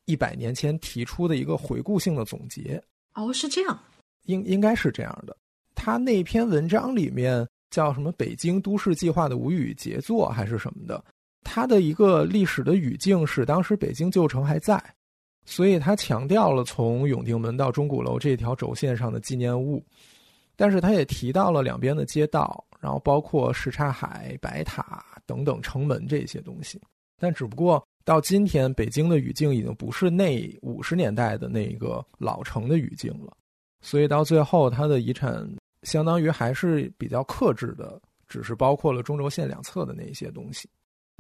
一百年前提出的一个回顾性的总结。哦，是这样，应应该是这样的。他那篇文章里面叫什么“北京都市计划的无语杰作”还是什么的？他的一个历史的语境是当时北京旧城还在，所以他强调了从永定门到钟鼓楼这条轴线上的纪念物，但是他也提到了两边的街道。然后包括什刹海、白塔等等城门这些东西，但只不过到今天，北京的语境已经不是那五十年代的那个老城的语境了，所以到最后，它的遗产相当于还是比较克制的，只是包括了中轴线两侧的那些东西。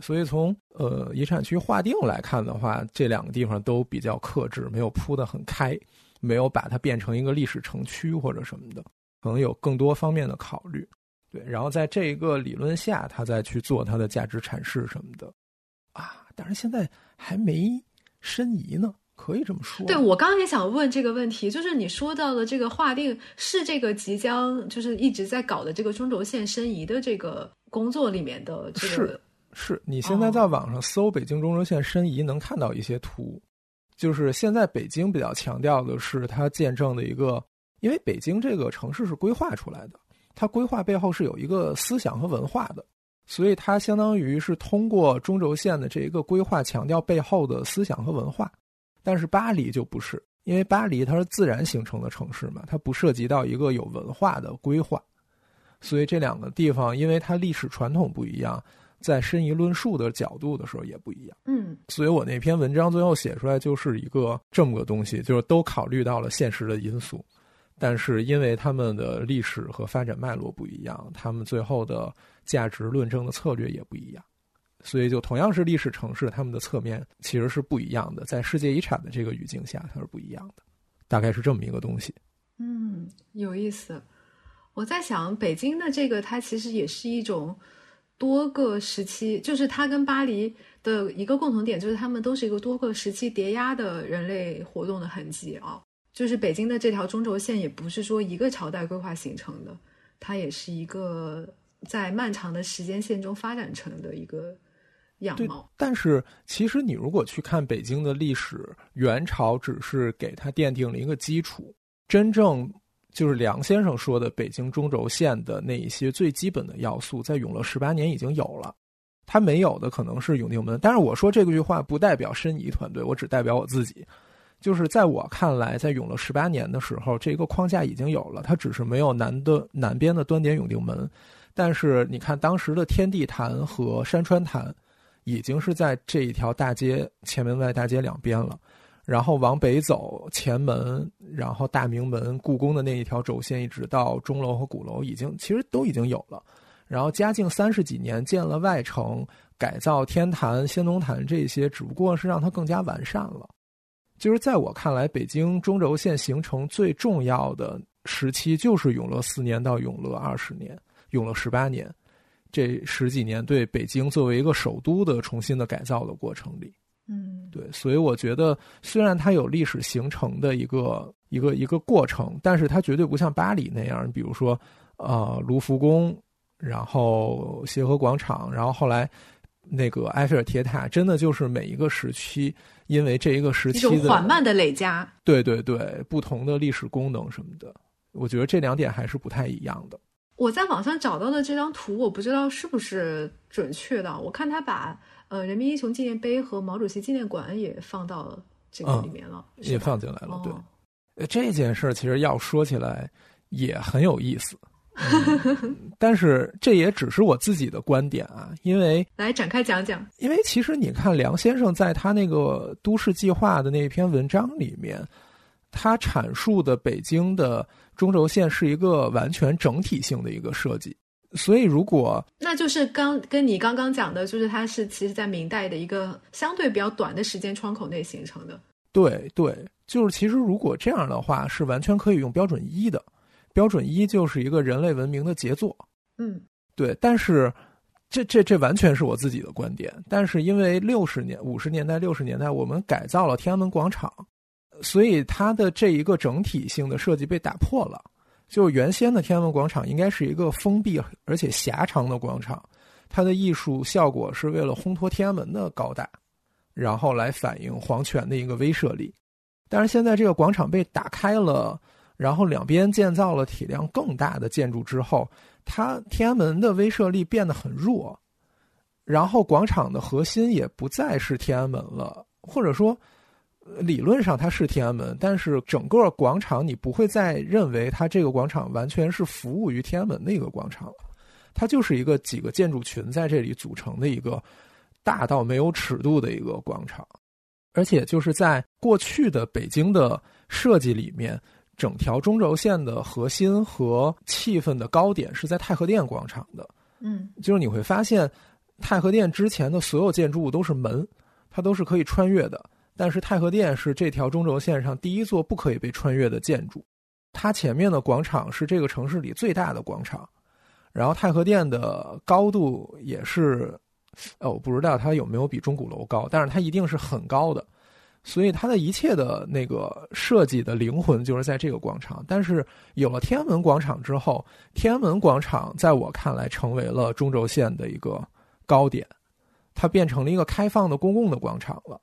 所以从呃遗产区划定来看的话，这两个地方都比较克制，没有铺得很开，没有把它变成一个历史城区或者什么的，可能有更多方面的考虑。对，然后在这一个理论下，他再去做他的价值阐释什么的，啊，但是现在还没申遗呢，可以这么说。对我刚刚也想问这个问题，就是你说到的这个划定是这个即将就是一直在搞的这个中轴线申遗的这个工作里面的这个是是，你现在在网上搜北京中轴线申遗，能看到一些图，就是现在北京比较强调的是它见证的一个，因为北京这个城市是规划出来的。它规划背后是有一个思想和文化的，所以它相当于是通过中轴线的这一个规划强调背后的思想和文化。但是巴黎就不是，因为巴黎它是自然形成的城市嘛，它不涉及到一个有文化的规划，所以这两个地方因为它历史传统不一样，在申遗论述的角度的时候也不一样。嗯，所以我那篇文章最后写出来就是一个这么个东西，就是都考虑到了现实的因素。但是因为他们的历史和发展脉络不一样，他们最后的价值论证的策略也不一样，所以就同样是历史城市，他们的侧面其实是不一样的。在世界遗产的这个语境下，它是不一样的，大概是这么一个东西。嗯，有意思。我在想，北京的这个它其实也是一种多个时期，就是它跟巴黎的一个共同点，就是他们都是一个多个时期叠压的人类活动的痕迹啊。就是北京的这条中轴线也不是说一个朝代规划形成的，它也是一个在漫长的时间线中发展成的一个样貌。但是其实你如果去看北京的历史，元朝只是给它奠定了一个基础，真正就是梁先生说的北京中轴线的那一些最基本的要素，在永乐十八年已经有了。他没有的可能是永定门。但是我说这句话不代表申遗团队，我只代表我自己。就是在我看来，在永乐十八年的时候，这个框架已经有了，它只是没有南的南边的端点永定门。但是你看，当时的天地坛和山川坛，已经是在这一条大街前门外大街两边了。然后往北走，前门，然后大明门、故宫的那一条轴线，一直到钟楼和鼓楼，已经其实都已经有了。然后嘉靖三十几年建了外城，改造天坛、先农坛这些，只不过是让它更加完善了。就是在我看来，北京中轴线形成最重要的时期就是永乐四年到永乐二十年，永乐十八年，这十几年对北京作为一个首都的重新的改造的过程里。嗯，对，所以我觉得，虽然它有历史形成的一个一个一个过程，但是它绝对不像巴黎那样，比如说，呃，卢浮宫，然后协和广场，然后后来那个埃菲尔铁塔，真的就是每一个时期，因为这一个时期的缓慢的累加，对对对，不同的历史功能什么的，我觉得这两点还是不太一样的。我在网上找到的这张图，我不知道是不是准确的，我看他把。呃，人民英雄纪念碑和毛主席纪念馆也放到这个里面了，也放进来了。对，这件事其实要说起来也很有意思，但是这也只是我自己的观点啊。因为来展开讲讲，因为其实你看梁先生在他那个都市计划的那篇文章里面，他阐述的北京的中轴线是一个完全整体性的一个设计。所以，如果那就是刚跟你刚刚讲的，就是它是其实在明代的一个相对比较短的时间窗口内形成的。对对，就是其实如果这样的话，是完全可以用标准一的。标准一就是一个人类文明的杰作。嗯，对。但是这这这完全是我自己的观点。但是因为六十年、五十年代、六十年代我们改造了天安门广场，所以它的这一个整体性的设计被打破了。就原先的天安门广场应该是一个封闭而且狭长的广场，它的艺术效果是为了烘托天安门的高大，然后来反映皇权的一个威慑力。但是现在这个广场被打开了，然后两边建造了体量更大的建筑之后，它天安门的威慑力变得很弱，然后广场的核心也不再是天安门了，或者说。理论上它是天安门，但是整个广场你不会再认为它这个广场完全是服务于天安门的一个广场了，它就是一个几个建筑群在这里组成的一个大到没有尺度的一个广场，而且就是在过去的北京的设计里面，整条中轴线的核心和气氛的高点是在太和殿广场的，嗯，就是你会发现太和殿之前的所有建筑物都是门，它都是可以穿越的。但是太和殿是这条中轴线上第一座不可以被穿越的建筑，它前面的广场是这个城市里最大的广场，然后太和殿的高度也是，呃，我不知道它有没有比钟鼓楼高，但是它一定是很高的，所以它的一切的那个设计的灵魂就是在这个广场。但是有了天安门广场之后，天安门广场在我看来成为了中轴线的一个高点，它变成了一个开放的公共的广场了。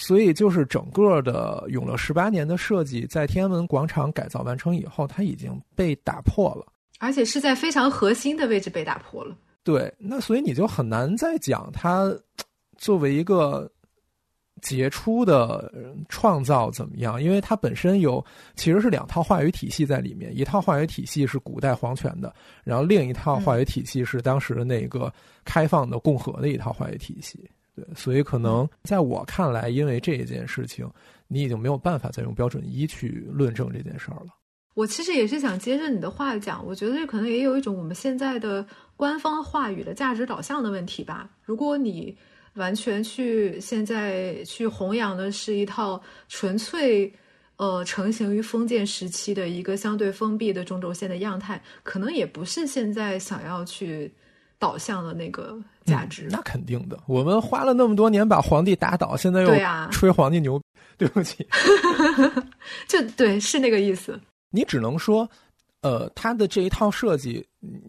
所以，就是整个的永乐十八年的设计，在天安门广场改造完成以后，它已经被打破了，而且是在非常核心的位置被打破了。对，那所以你就很难再讲它作为一个杰出的创造怎么样，因为它本身有其实是两套话语体系在里面，一套话语体系是古代皇权的，然后另一套话语体系是当时的那个开放的共和的一套话语体系。对，所以可能在我看来，因为这一件事情，你已经没有办法再用标准一去论证这件事儿了。我其实也是想接着你的话讲，我觉得可能也有一种我们现在的官方话语的价值导向的问题吧。如果你完全去现在去弘扬的是一套纯粹呃成型于封建时期的一个相对封闭的中轴线的样态，可能也不是现在想要去导向的那个。价值那肯定的，我们花了那么多年把皇帝打倒，现在又吹皇帝牛，对不起，就对，是那个意思。你只能说，呃，他的这一套设计，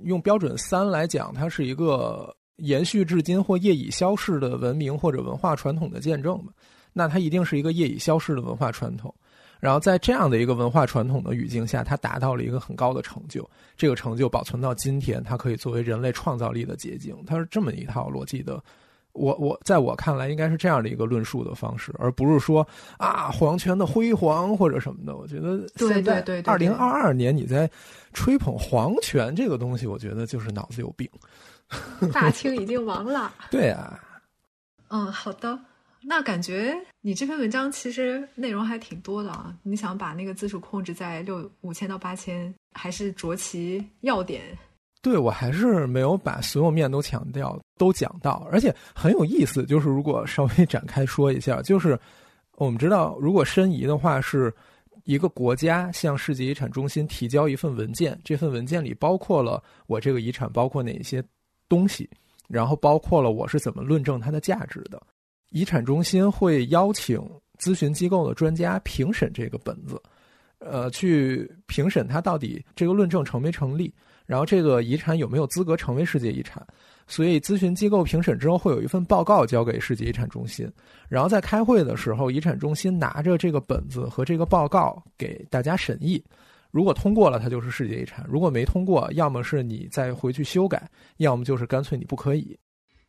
用标准三来讲，它是一个延续至今或业已消逝的文明或者文化传统的见证嘛？那它一定是一个业已消逝的文化传统。然后在这样的一个文化传统的语境下，它达到了一个很高的成就。这个成就保存到今天，它可以作为人类创造力的结晶。它是这么一套逻辑的。我我在我看来，应该是这样的一个论述的方式，而不是说啊皇权的辉煌或者什么的。我觉得现在二零二二年你在吹捧皇权这个东西，我觉得就是脑子有病。大清已经亡了。对啊。嗯，好的。那感觉你这篇文章其实内容还挺多的啊！你想把那个字数控制在六五千到八千，还是着其要点？对我还是没有把所有面都强调都讲到，而且很有意思。就是如果稍微展开说一下，就是我们知道，如果申遗的话，是一个国家向世界遗产中心提交一份文件，这份文件里包括了我这个遗产包括哪些东西，然后包括了我是怎么论证它的价值的。遗产中心会邀请咨询机构的专家评审这个本子，呃，去评审它到底这个论证成没成立。然后这个遗产有没有资格成为世界遗产？所以咨询机构评审之后会有一份报告交给世界遗产中心，然后在开会的时候，遗产中心拿着这个本子和这个报告给大家审议。如果通过了，它就是世界遗产；如果没通过，要么是你再回去修改，要么就是干脆你不可以。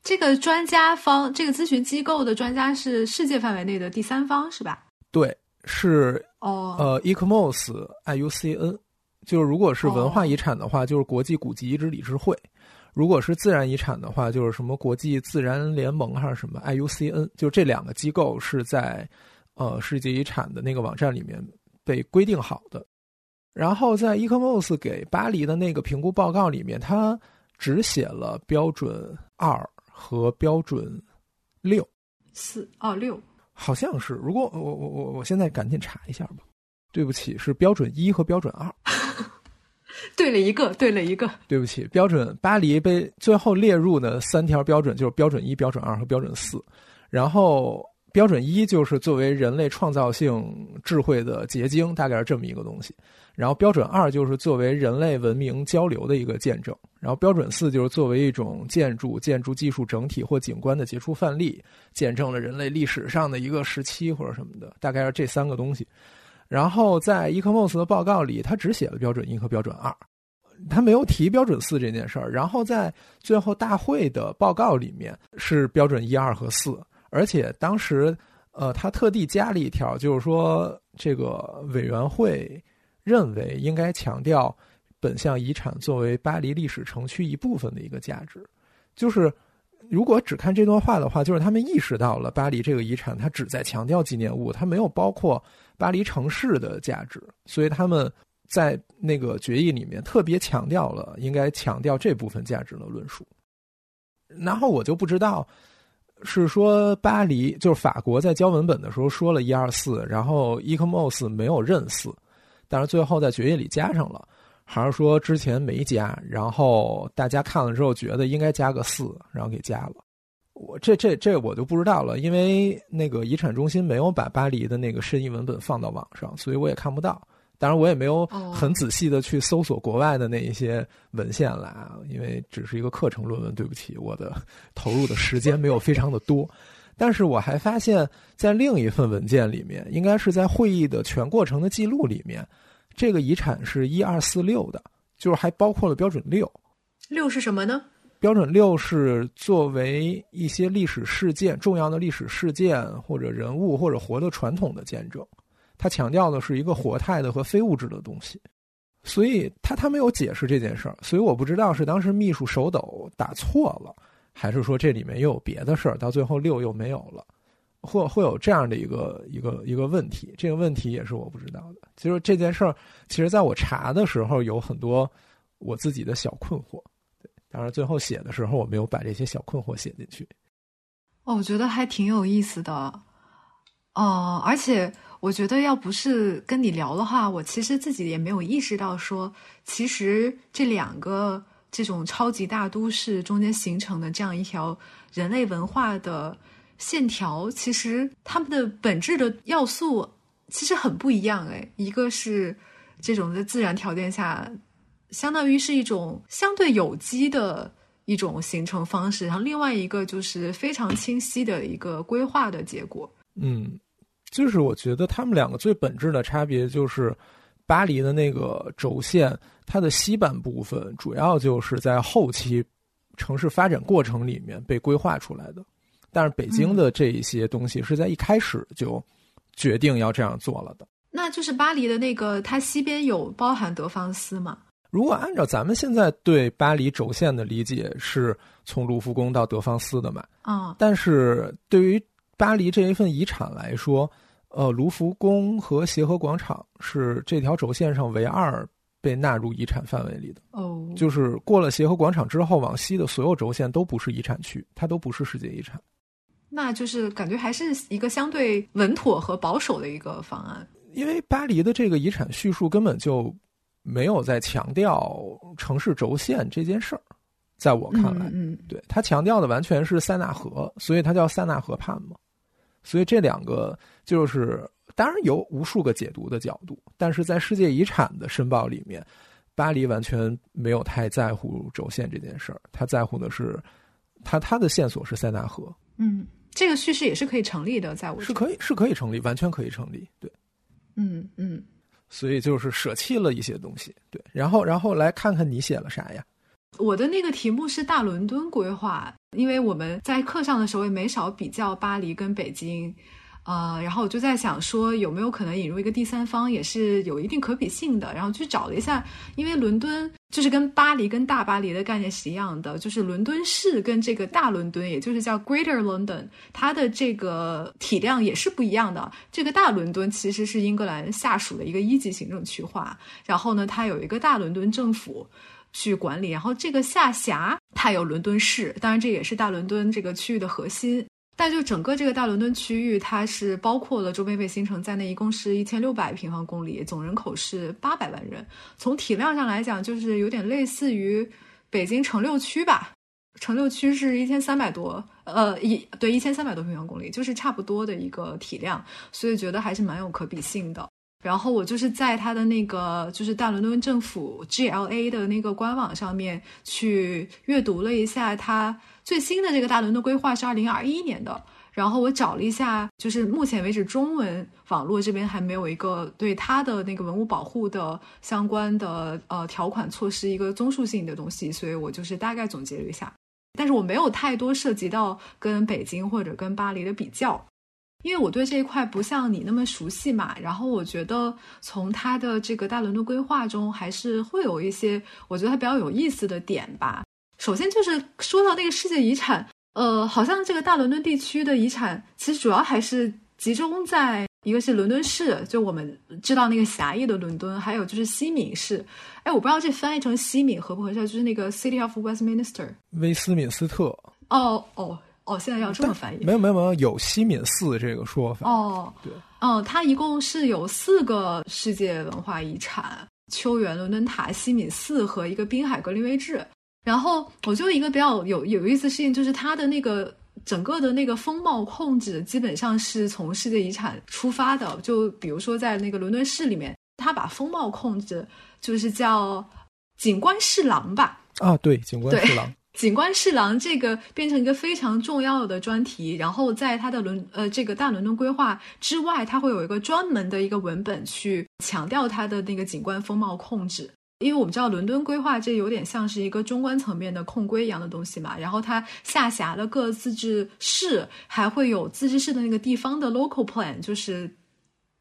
这个专家方，这个咨询机构的专家是世界范围内的第三方，是吧？对，是哦，呃，ECMOS IUCN。就是如果是文化遗产的话，就是国际古籍遗址理事会；如果是自然遗产的话，就是什么国际自然联盟还是什么 IUCN。就这两个机构是在呃世界遗产的那个网站里面被规定好的。然后在 Ecomos 给巴黎的那个评估报告里面，它只写了标准二和标准六四哦六，好像是。如果我我我我现在赶紧查一下吧。对不起，是标准一和标准二，对了一个，对了一个。对不起，标准巴黎被最后列入的三条标准就是标准一、标准二和标准四。然后标准一就是作为人类创造性智慧的结晶，大概是这么一个东西。然后标准二就是作为人类文明交流的一个见证。然后标准四就是作为一种建筑、建筑技术整体或景观的杰出范例，见证了人类历史上的一个时期或者什么的，大概是这三个东西。然后在 Ecomos 的报告里，他只写了标准一和标准二，他没有提标准四这件事儿。然后在最后大会的报告里面是标准一、二和四，而且当时呃，他特地加了一条，就是说这个委员会认为应该强调本项遗产作为巴黎历史城区一部分的一个价值。就是如果只看这段话的话，就是他们意识到了巴黎这个遗产，它只在强调纪念物，它没有包括。巴黎城市的价值，所以他们在那个决议里面特别强调了应该强调这部分价值的论述。然后我就不知道是说巴黎就是法国在交文本的时候说了一二四，然后 Ecomos 没有认四，但是最后在决议里加上了，还是说之前没加，然后大家看了之后觉得应该加个四，然后给加了。我这这这我就不知道了，因为那个遗产中心没有把巴黎的那个申遗文本放到网上，所以我也看不到。当然，我也没有很仔细的去搜索国外的那一些文献来啊，因为只是一个课程论文。对不起，我的投入的时间没有非常的多。但是我还发现，在另一份文件里面，应该是在会议的全过程的记录里面，这个遗产是一二四六的，就是还包括了标准六。六是什么呢？标准六是作为一些历史事件、重要的历史事件或者人物或者活的传统的见证，它强调的是一个活态的和非物质的东西，所以他他没有解释这件事儿，所以我不知道是当时秘书手抖打错了，还是说这里面又有别的事儿，到最后六又没有了，或会有这样的一个一个一个问题，这个问题也是我不知道的。就是这件事儿，其实在我查的时候有很多我自己的小困惑。当然，最后写的时候我没有把这些小困惑写进去。哦，我觉得还挺有意思的。哦，而且我觉得要不是跟你聊的话，我其实自己也没有意识到说，其实这两个这种超级大都市中间形成的这样一条人类文化的线条，其实它们的本质的要素其实很不一样。哎，一个是这种在自然条件下。相当于是一种相对有机的一种形成方式，然后另外一个就是非常清晰的一个规划的结果。嗯，就是我觉得他们两个最本质的差别就是，巴黎的那个轴线，它的西半部分主要就是在后期城市发展过程里面被规划出来的，但是北京的这一些东西是在一开始就决定要这样做了的。那就是巴黎的那个，它西边有包含德芳斯吗？如果按照咱们现在对巴黎轴线的理解，是从卢浮宫到德芳斯的嘛？啊，但是对于巴黎这一份遗产来说，呃，卢浮宫和协和广场是这条轴线上唯二被纳入遗产范围里的。哦，就是过了协和广场之后，往西的所有轴线都不是遗产区，它都不是世界遗产。那就是感觉还是一个相对稳妥和保守的一个方案。因为巴黎的这个遗产叙述根本就没有在强调城市轴线这件事儿，在我看来，嗯，对他强调的完全是塞纳河，所以它叫塞纳河畔嘛。所以这两个就是当然有无数个解读的角度，但是在世界遗产的申报里面，巴黎完全没有太在乎轴线这件事儿，他在乎的是他他的线索是塞纳河。嗯，这个叙事也是可以成立的，在我是可以是可以成立，完全可以成立，对。嗯嗯，所以就是舍弃了一些东西，对，然后然后来看看你写了啥呀？我的那个题目是大伦敦规划，因为我们在课上的时候也没少比较巴黎跟北京。呃，然后我就在想说，有没有可能引入一个第三方，也是有一定可比性的。然后去找了一下，因为伦敦就是跟巴黎、跟大巴黎的概念是一样的，就是伦敦市跟这个大伦敦，也就是叫 Greater London，它的这个体量也是不一样的。这个大伦敦其实是英格兰下属的一个一级行政区划，然后呢，它有一个大伦敦政府去管理，然后这个下辖它有伦敦市，当然这也是大伦敦这个区域的核心。但就整个这个大伦敦区域，它是包括了周边卫星城在内，一共是一千六百平方公里，总人口是八百万人。从体量上来讲，就是有点类似于北京城六区吧。城六区是一千三百多，呃，一对一千三百多平方公里，就是差不多的一个体量，所以觉得还是蛮有可比性的。然后我就是在他的那个就是大伦敦政府 GLA 的那个官网上面去阅读了一下他。最新的这个大伦敦规划是二零二一年的，然后我找了一下，就是目前为止中文网络这边还没有一个对它的那个文物保护的相关的呃条款措施一个综述性的东西，所以我就是大概总结了一下，但是我没有太多涉及到跟北京或者跟巴黎的比较，因为我对这一块不像你那么熟悉嘛，然后我觉得从它的这个大伦敦规划中还是会有一些我觉得它比较有意思的点吧。首先就是说到那个世界遗产，呃，好像这个大伦敦地区的遗产其实主要还是集中在一个是伦敦市，就我们知道那个狭义的伦敦，还有就是西敏市。哎，我不知道这翻译成西敏合不合适，就是那个 City of Westminster，威斯敏斯特。哦哦哦，现在要这么翻译？没有没有没有，有西敏寺这个说法。哦，对，嗯，它一共是有四个世界文化遗产：秋园伦敦塔、西敏寺和一个滨海格林威治。然后我觉得一个比较有有意思的事情，就是它的那个整个的那个风貌控制，基本上是从世界遗产出发的。就比如说在那个伦敦市里面，它把风貌控制就是叫景观侍郎吧？啊，对，景观侍郎，景观侍郎这个变成一个非常重要的专题。然后在它的伦呃这个大伦敦规划之外，它会有一个专门的一个文本去强调它的那个景观风貌控制。因为我们知道伦敦规划这有点像是一个中观层面的控规一样的东西嘛，然后它下辖的各自治市还会有自治市的那个地方的 local plan，就是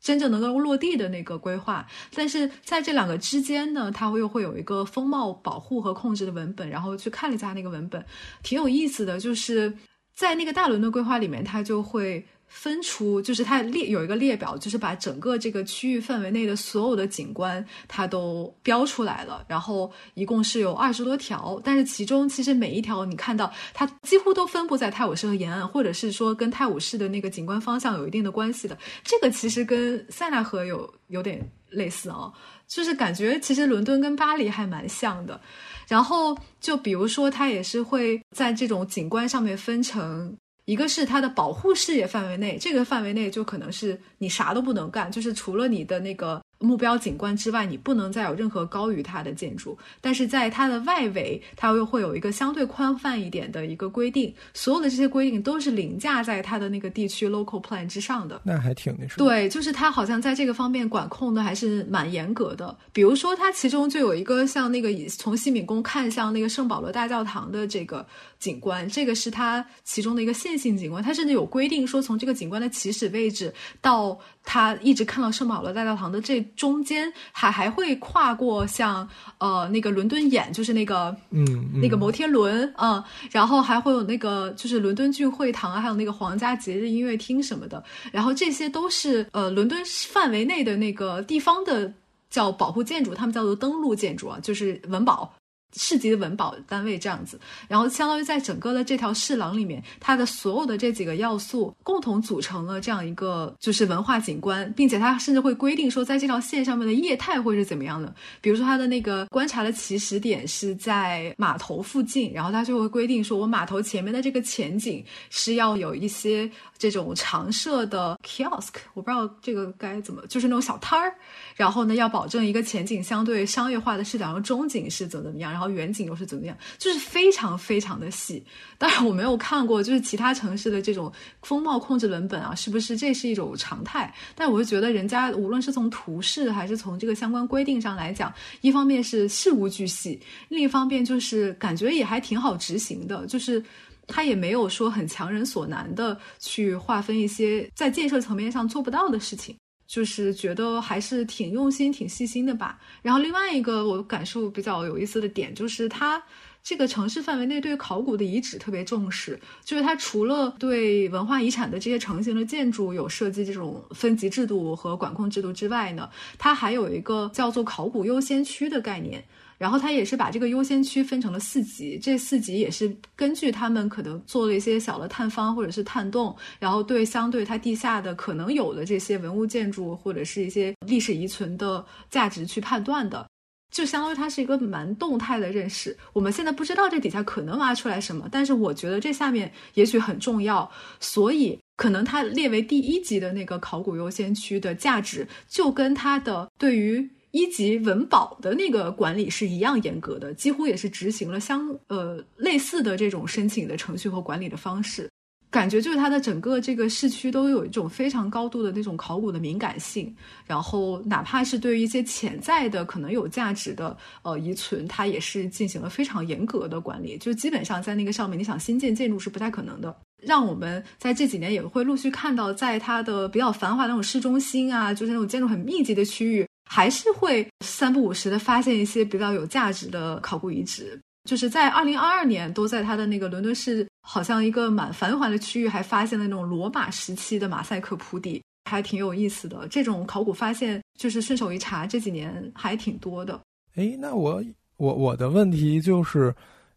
真正能够落地的那个规划。但是在这两个之间呢，它又会有一个风貌保护和控制的文本。然后去看了一下那个文本，挺有意思的，就是在那个大轮的规划里面，它就会。分出就是它列有一个列表，就是把整个这个区域范围内的所有的景观它都标出来了，然后一共是有二十多条，但是其中其实每一条你看到它几乎都分布在泰晤士河沿岸，或者是说跟泰晤士的那个景观方向有一定的关系的。这个其实跟塞纳河有有点类似啊，就是感觉其实伦敦跟巴黎还蛮像的。然后就比如说，它也是会在这种景观上面分成。一个是它的保护视野范围内，这个范围内就可能是你啥都不能干，就是除了你的那个。目标景观之外，你不能再有任何高于它的建筑。但是在它的外围，它又会有一个相对宽泛一点的一个规定。所有的这些规定都是凌驾在它的那个地区 local plan 之上的。那还挺那什么。对，就是它好像在这个方面管控的还是蛮严格的。比如说，它其中就有一个像那个从西敏宫看向那个圣保罗大教堂的这个景观，这个是它其中的一个线性景观。它甚至有规定说，从这个景观的起始位置到。他一直看到圣保罗大教堂的这中间，还还会跨过像呃那个伦敦眼，就是那个嗯那个摩天轮啊，然后还会有那个就是伦敦郡会堂啊，还有那个皇家节日音乐厅什么的，然后这些都是呃伦敦范围内的那个地方的叫保护建筑，他们叫做登录建筑啊，就是文保。市级的文保单位这样子，然后相当于在整个的这条市廊里面，它的所有的这几个要素共同组成了这样一个就是文化景观，并且它甚至会规定说，在这条线上面的业态会是怎么样的。比如说它的那个观察的起始点是在码头附近，然后它就会规定说，我码头前面的这个前景是要有一些这种常设的 kiosk，我不知道这个该怎么，就是那种小摊儿，然后呢要保证一个前景相对商业化的视角，然后中景是怎么怎么样。然后远景又是怎么样？就是非常非常的细。当然我没有看过，就是其他城市的这种风貌控制文本啊，是不是这是一种常态？但我就觉得人家无论是从图示还是从这个相关规定上来讲，一方面是事无巨细，另一方面就是感觉也还挺好执行的。就是他也没有说很强人所难的去划分一些在建设层面上做不到的事情。就是觉得还是挺用心、挺细心的吧。然后另外一个我感受比较有意思的点，就是它这个城市范围内对考古的遗址特别重视。就是它除了对文化遗产的这些成型的建筑有设计这种分级制度和管控制度之外呢，它还有一个叫做考古优先区的概念。然后他也是把这个优先区分成了四级，这四级也是根据他们可能做了一些小的探方或者是探洞，然后对相对它地下的可能有的这些文物建筑或者是一些历史遗存的价值去判断的，就相当于它是一个蛮动态的认识。我们现在不知道这底下可能挖出来什么，但是我觉得这下面也许很重要，所以可能它列为第一级的那个考古优先区的价值，就跟它的对于。一级文保的那个管理是一样严格的，几乎也是执行了相呃类似的这种申请的程序和管理的方式，感觉就是它的整个这个市区都有一种非常高度的那种考古的敏感性，然后哪怕是对于一些潜在的可能有价值的呃遗存，它也是进行了非常严格的管理，就基本上在那个上面，你想新建建筑是不太可能的。让我们在这几年也会陆续看到，在它的比较繁华那种市中心啊，就是那种建筑很密集的区域。还是会三不五时的发现一些比较有价值的考古遗址，就是在二零二二年，都在它的那个伦敦市，好像一个蛮繁华的区域，还发现了那种罗马时期的马赛克铺底，还挺有意思的。这种考古发现，就是顺手一查，这几年还挺多的。哎，那我我我的问题就是，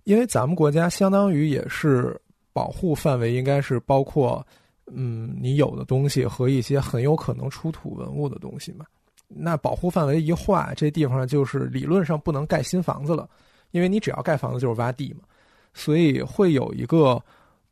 因为咱们国家相当于也是保护范围，应该是包括，嗯，你有的东西和一些很有可能出土文物的东西嘛。那保护范围一划，这地方就是理论上不能盖新房子了，因为你只要盖房子就是挖地嘛，所以会有一个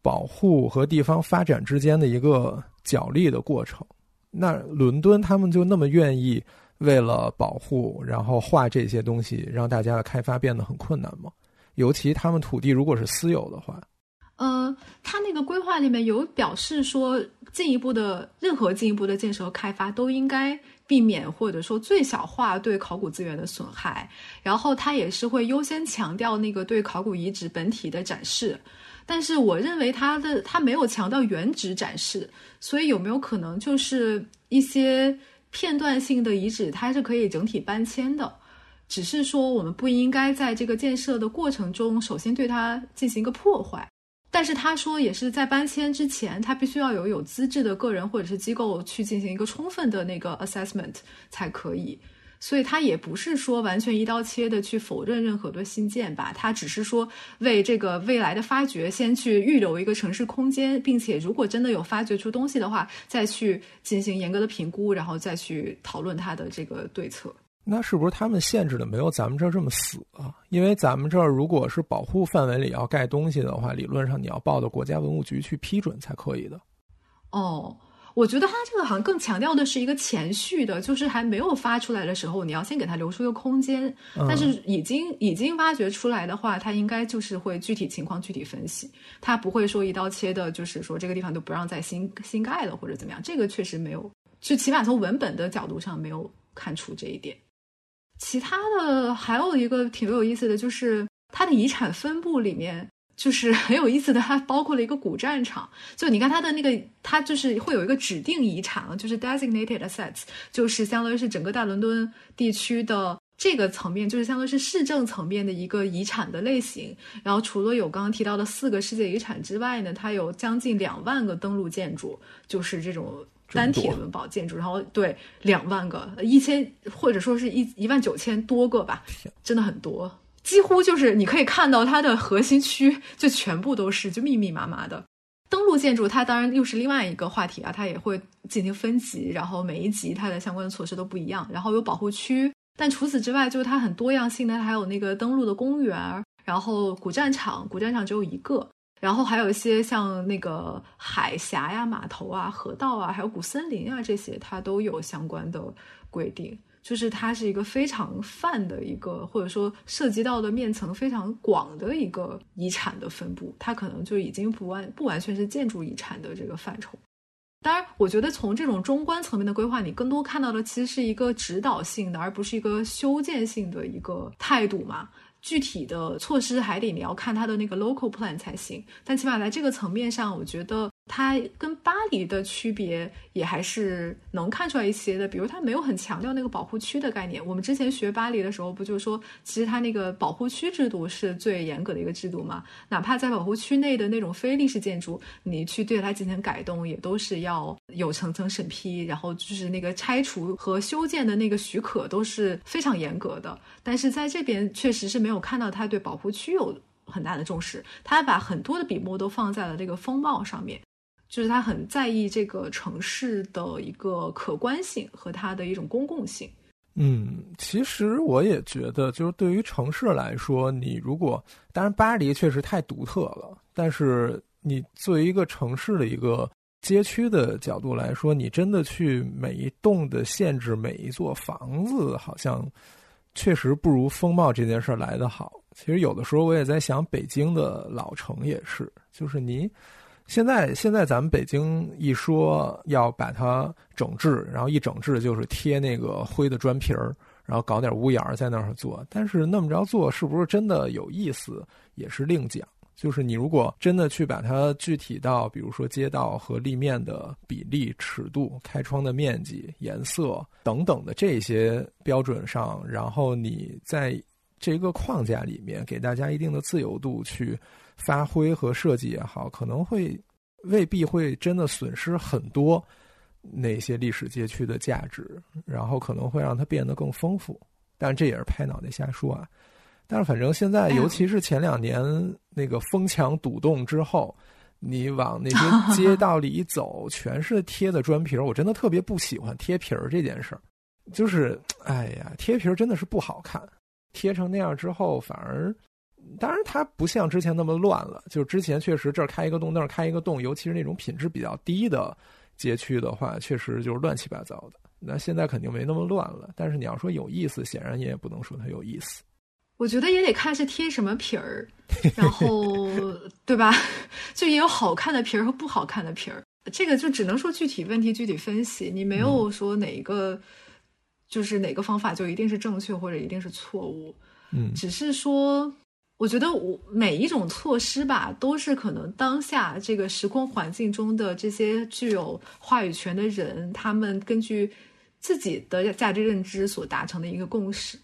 保护和地方发展之间的一个角力的过程。那伦敦他们就那么愿意为了保护，然后划这些东西，让大家的开发变得很困难吗？尤其他们土地如果是私有的话，呃，他那个规划里面有表示说，进一步的任何进一步的建设和开发都应该。避免或者说最小化对考古资源的损害，然后它也是会优先强调那个对考古遗址本体的展示，但是我认为它的它没有强调原址展示，所以有没有可能就是一些片段性的遗址它是可以整体搬迁的，只是说我们不应该在这个建设的过程中首先对它进行一个破坏。但是他说，也是在搬迁之前，他必须要有有资质的个人或者是机构去进行一个充分的那个 assessment 才可以。所以，他也不是说完全一刀切的去否认任何的新建吧，他只是说为这个未来的发掘先去预留一个城市空间，并且如果真的有发掘出东西的话，再去进行严格的评估，然后再去讨论它的这个对策。那是不是他们限制的没有咱们这儿这么死啊？因为咱们这儿如果是保护范围里要盖东西的话，理论上你要报到国家文物局去批准才可以的。哦，我觉得他这个好像更强调的是一个前序的，就是还没有发出来的时候，你要先给他留出一个空间。但是已经已经挖掘出来的话，他应该就是会具体情况具体分析，他不会说一刀切的，就是说这个地方都不让再新新盖了或者怎么样。这个确实没有，就起码从文本的角度上没有看出这一点。其他的还有一个挺有意思的，就是它的遗产分布里面，就是 很有意思的，它包括了一个古战场。就你看它的那个，它就是会有一个指定遗产，就是 designated assets，就是相当于是整个大伦敦地区的这个层面，就是相当于是市政层面的一个遗产的类型。然后除了有刚刚提到的四个世界遗产之外呢，它有将近两万个登陆建筑，就是这种。单体文保建筑，然后对两万个、一千或者说是一一万九千多个吧，真的很多，几乎就是你可以看到它的核心区就全部都是就密密麻麻的。登陆建筑它当然又是另外一个话题啊，它也会进行分级，然后每一级它的相关的措施都不一样，然后有保护区，但除此之外，就是它很多样性的，还有那个登陆的公园，然后古战场，古战场只有一个。然后还有一些像那个海峡呀、码头啊、河道啊，还有古森林啊这些，它都有相关的规定。就是它是一个非常泛的一个，或者说涉及到的面层非常广的一个遗产的分布。它可能就已经不完不完全是建筑遗产的这个范畴。当然，我觉得从这种中观层面的规划，你更多看到的其实是一个指导性的，而不是一个修建性的一个态度嘛。具体的措施还得你要看它的那个 local plan 才行，但起码在这个层面上，我觉得。它跟巴黎的区别也还是能看出来一些的，比如它没有很强调那个保护区的概念。我们之前学巴黎的时候，不就说，其实它那个保护区制度是最严格的一个制度嘛？哪怕在保护区内的那种非历史建筑，你去对它进行改动，也都是要有层层审批，然后就是那个拆除和修建的那个许可都是非常严格的。但是在这边确实是没有看到它对保护区有很大的重视，它把很多的笔墨都放在了这个风貌上面。就是他很在意这个城市的一个可观性和它的一种公共性。嗯，其实我也觉得，就是对于城市来说，你如果当然巴黎确实太独特了，但是你作为一个城市的一个街区的角度来说，你真的去每一栋的限制每一座房子，好像确实不如风貌这件事儿来得好。其实有的时候我也在想，北京的老城也是，就是你。现在，现在咱们北京一说要把它整治，然后一整治就是贴那个灰的砖皮儿，然后搞点屋檐儿在那儿做。但是那么着做是不是真的有意思，也是另讲。就是你如果真的去把它具体到，比如说街道和立面的比例、尺度、开窗的面积、颜色等等的这些标准上，然后你在这个框架里面给大家一定的自由度去。发挥和设计也好，可能会未必会真的损失很多那些历史街区的价值，然后可能会让它变得更丰富。但这也是拍脑袋瞎说啊。但是反正现在，尤其是前两年那个封墙堵洞之后，你往那些 街道里一走，全是贴的砖皮儿。我真的特别不喜欢贴皮儿这件事儿，就是哎呀，贴皮儿真的是不好看。贴成那样之后，反而。当然，它不像之前那么乱了。就是之前确实这儿开一个洞，那儿开一个洞，尤其是那种品质比较低的街区的话，确实就是乱七八糟的。那现在肯定没那么乱了。但是你要说有意思，显然你也不能说它有意思。我觉得也得看是贴什么皮儿，然后 对吧？就也有好看的皮儿和不好看的皮儿。这个就只能说具体问题具体分析。你没有说哪一个就是哪个方法就一定是正确或者一定是错误。嗯，只是说。我觉得我每一种措施吧，都是可能当下这个时空环境中的这些具有话语权的人，他们根据自己的价值认知所达成的一个共识。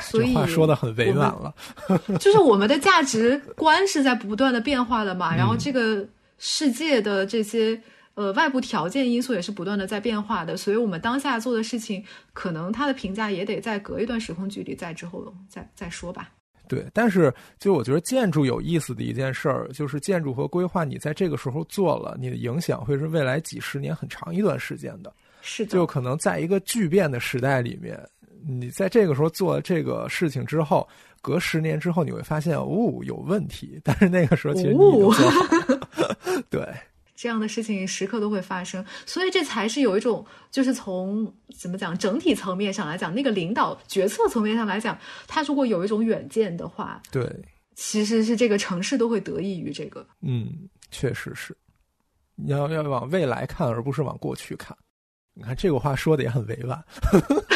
所以话说的很委婉了，就是我们的价值观是在不断的变化的嘛。然后这个世界的这些呃外部条件因素也是不断的在变化的，所以我们当下做的事情，可能他的评价也得再隔一段时空距离，再之后再再说吧。对，但是就我觉得建筑有意思的一件事儿，就是建筑和规划，你在这个时候做了，你的影响会是未来几十年很长一段时间的。是的，就可能在一个巨变的时代里面，你在这个时候做这个事情之后，隔十年之后你会发现，哦，有问题。但是那个时候其实你已经做好了。对。这样的事情时刻都会发生，所以这才是有一种，就是从怎么讲整体层面上来讲，那个领导决策层面上来讲，他如果有一种远见的话，对，其实是这个城市都会得益于这个。嗯，确实是，你要要往未来看，而不是往过去看。你看这个话说的也很委婉。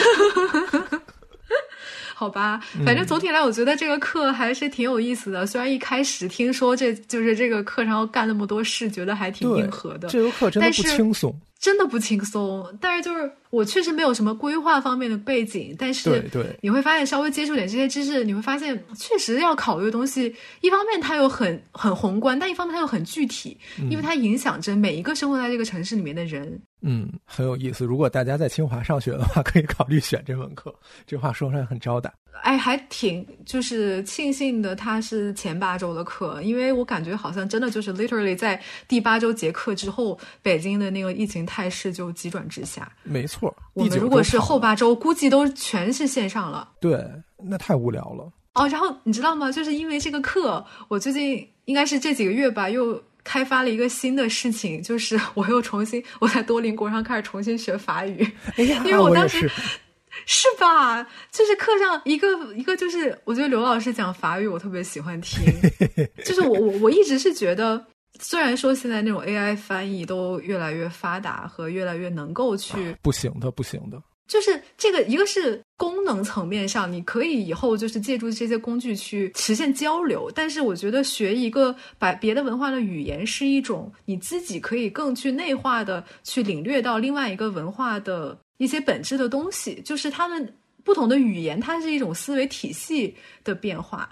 好吧，反正总体来，我觉得这个课还是挺有意思的。虽然一开始听说这就是这个课上要干那么多事，觉得还挺硬核的。这个课真的不轻松。真的不轻松，但是就是我确实没有什么规划方面的背景，但是对对，你会发现稍微接触点这些知识，你会发现确实要考虑的东西，一方面它又很很宏观，但一方面它又很具体，因为它影响着每一个生活在这个城市里面的人。嗯，很有意思。如果大家在清华上学的话，可以考虑选这门课。这话说出来很招待。哎，还挺就是庆幸的，它是前八周的课，因为我感觉好像真的就是 literally 在第八周结课之后，北京的那个疫情态势就急转直下。没错，我们如果是后八周，估计都全是线上了。对，那太无聊了。哦，然后你知道吗？就是因为这个课，我最近应该是这几个月吧，又。开发了一个新的事情，就是 我又重新我在多邻国上开始重新学法语，因为我当时是吧？就是课上一个一个就是，我觉得刘老师讲法语我特别喜欢听，就是我我我一直是觉得，虽然说现在那种 AI 翻译都越来越发达和越来越能够去，不行的，不行的。就是这个，一个是功能层面上，你可以以后就是借助这些工具去实现交流。但是我觉得学一个把别的文化的语言是一种你自己可以更去内化的去领略到另外一个文化的一些本质的东西。就是他们不同的语言，它是一种思维体系的变化。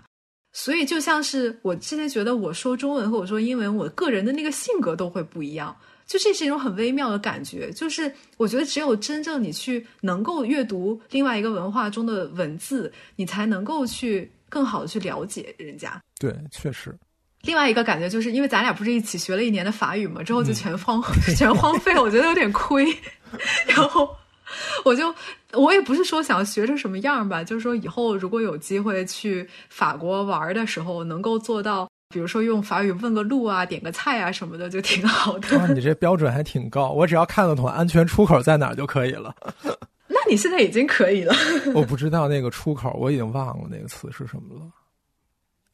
所以就像是我之前觉得我说中文和我说英文，我个人的那个性格都会不一样。就这是一种很微妙的感觉，就是我觉得只有真正你去能够阅读另外一个文化中的文字，你才能够去更好的去了解人家。对，确实。另外一个感觉就是因为咱俩不是一起学了一年的法语嘛，之后就全荒 全荒废了，我觉得有点亏。然后 我就我也不是说想学成什么样吧，就是说以后如果有机会去法国玩的时候，能够做到。比如说用法语问个路啊，点个菜啊什么的，就挺好的。啊，你这标准还挺高，我只要看得懂安全出口在哪儿就可以了。那你现在已经可以了。我不知道那个出口，我已经忘了那个词是什么了。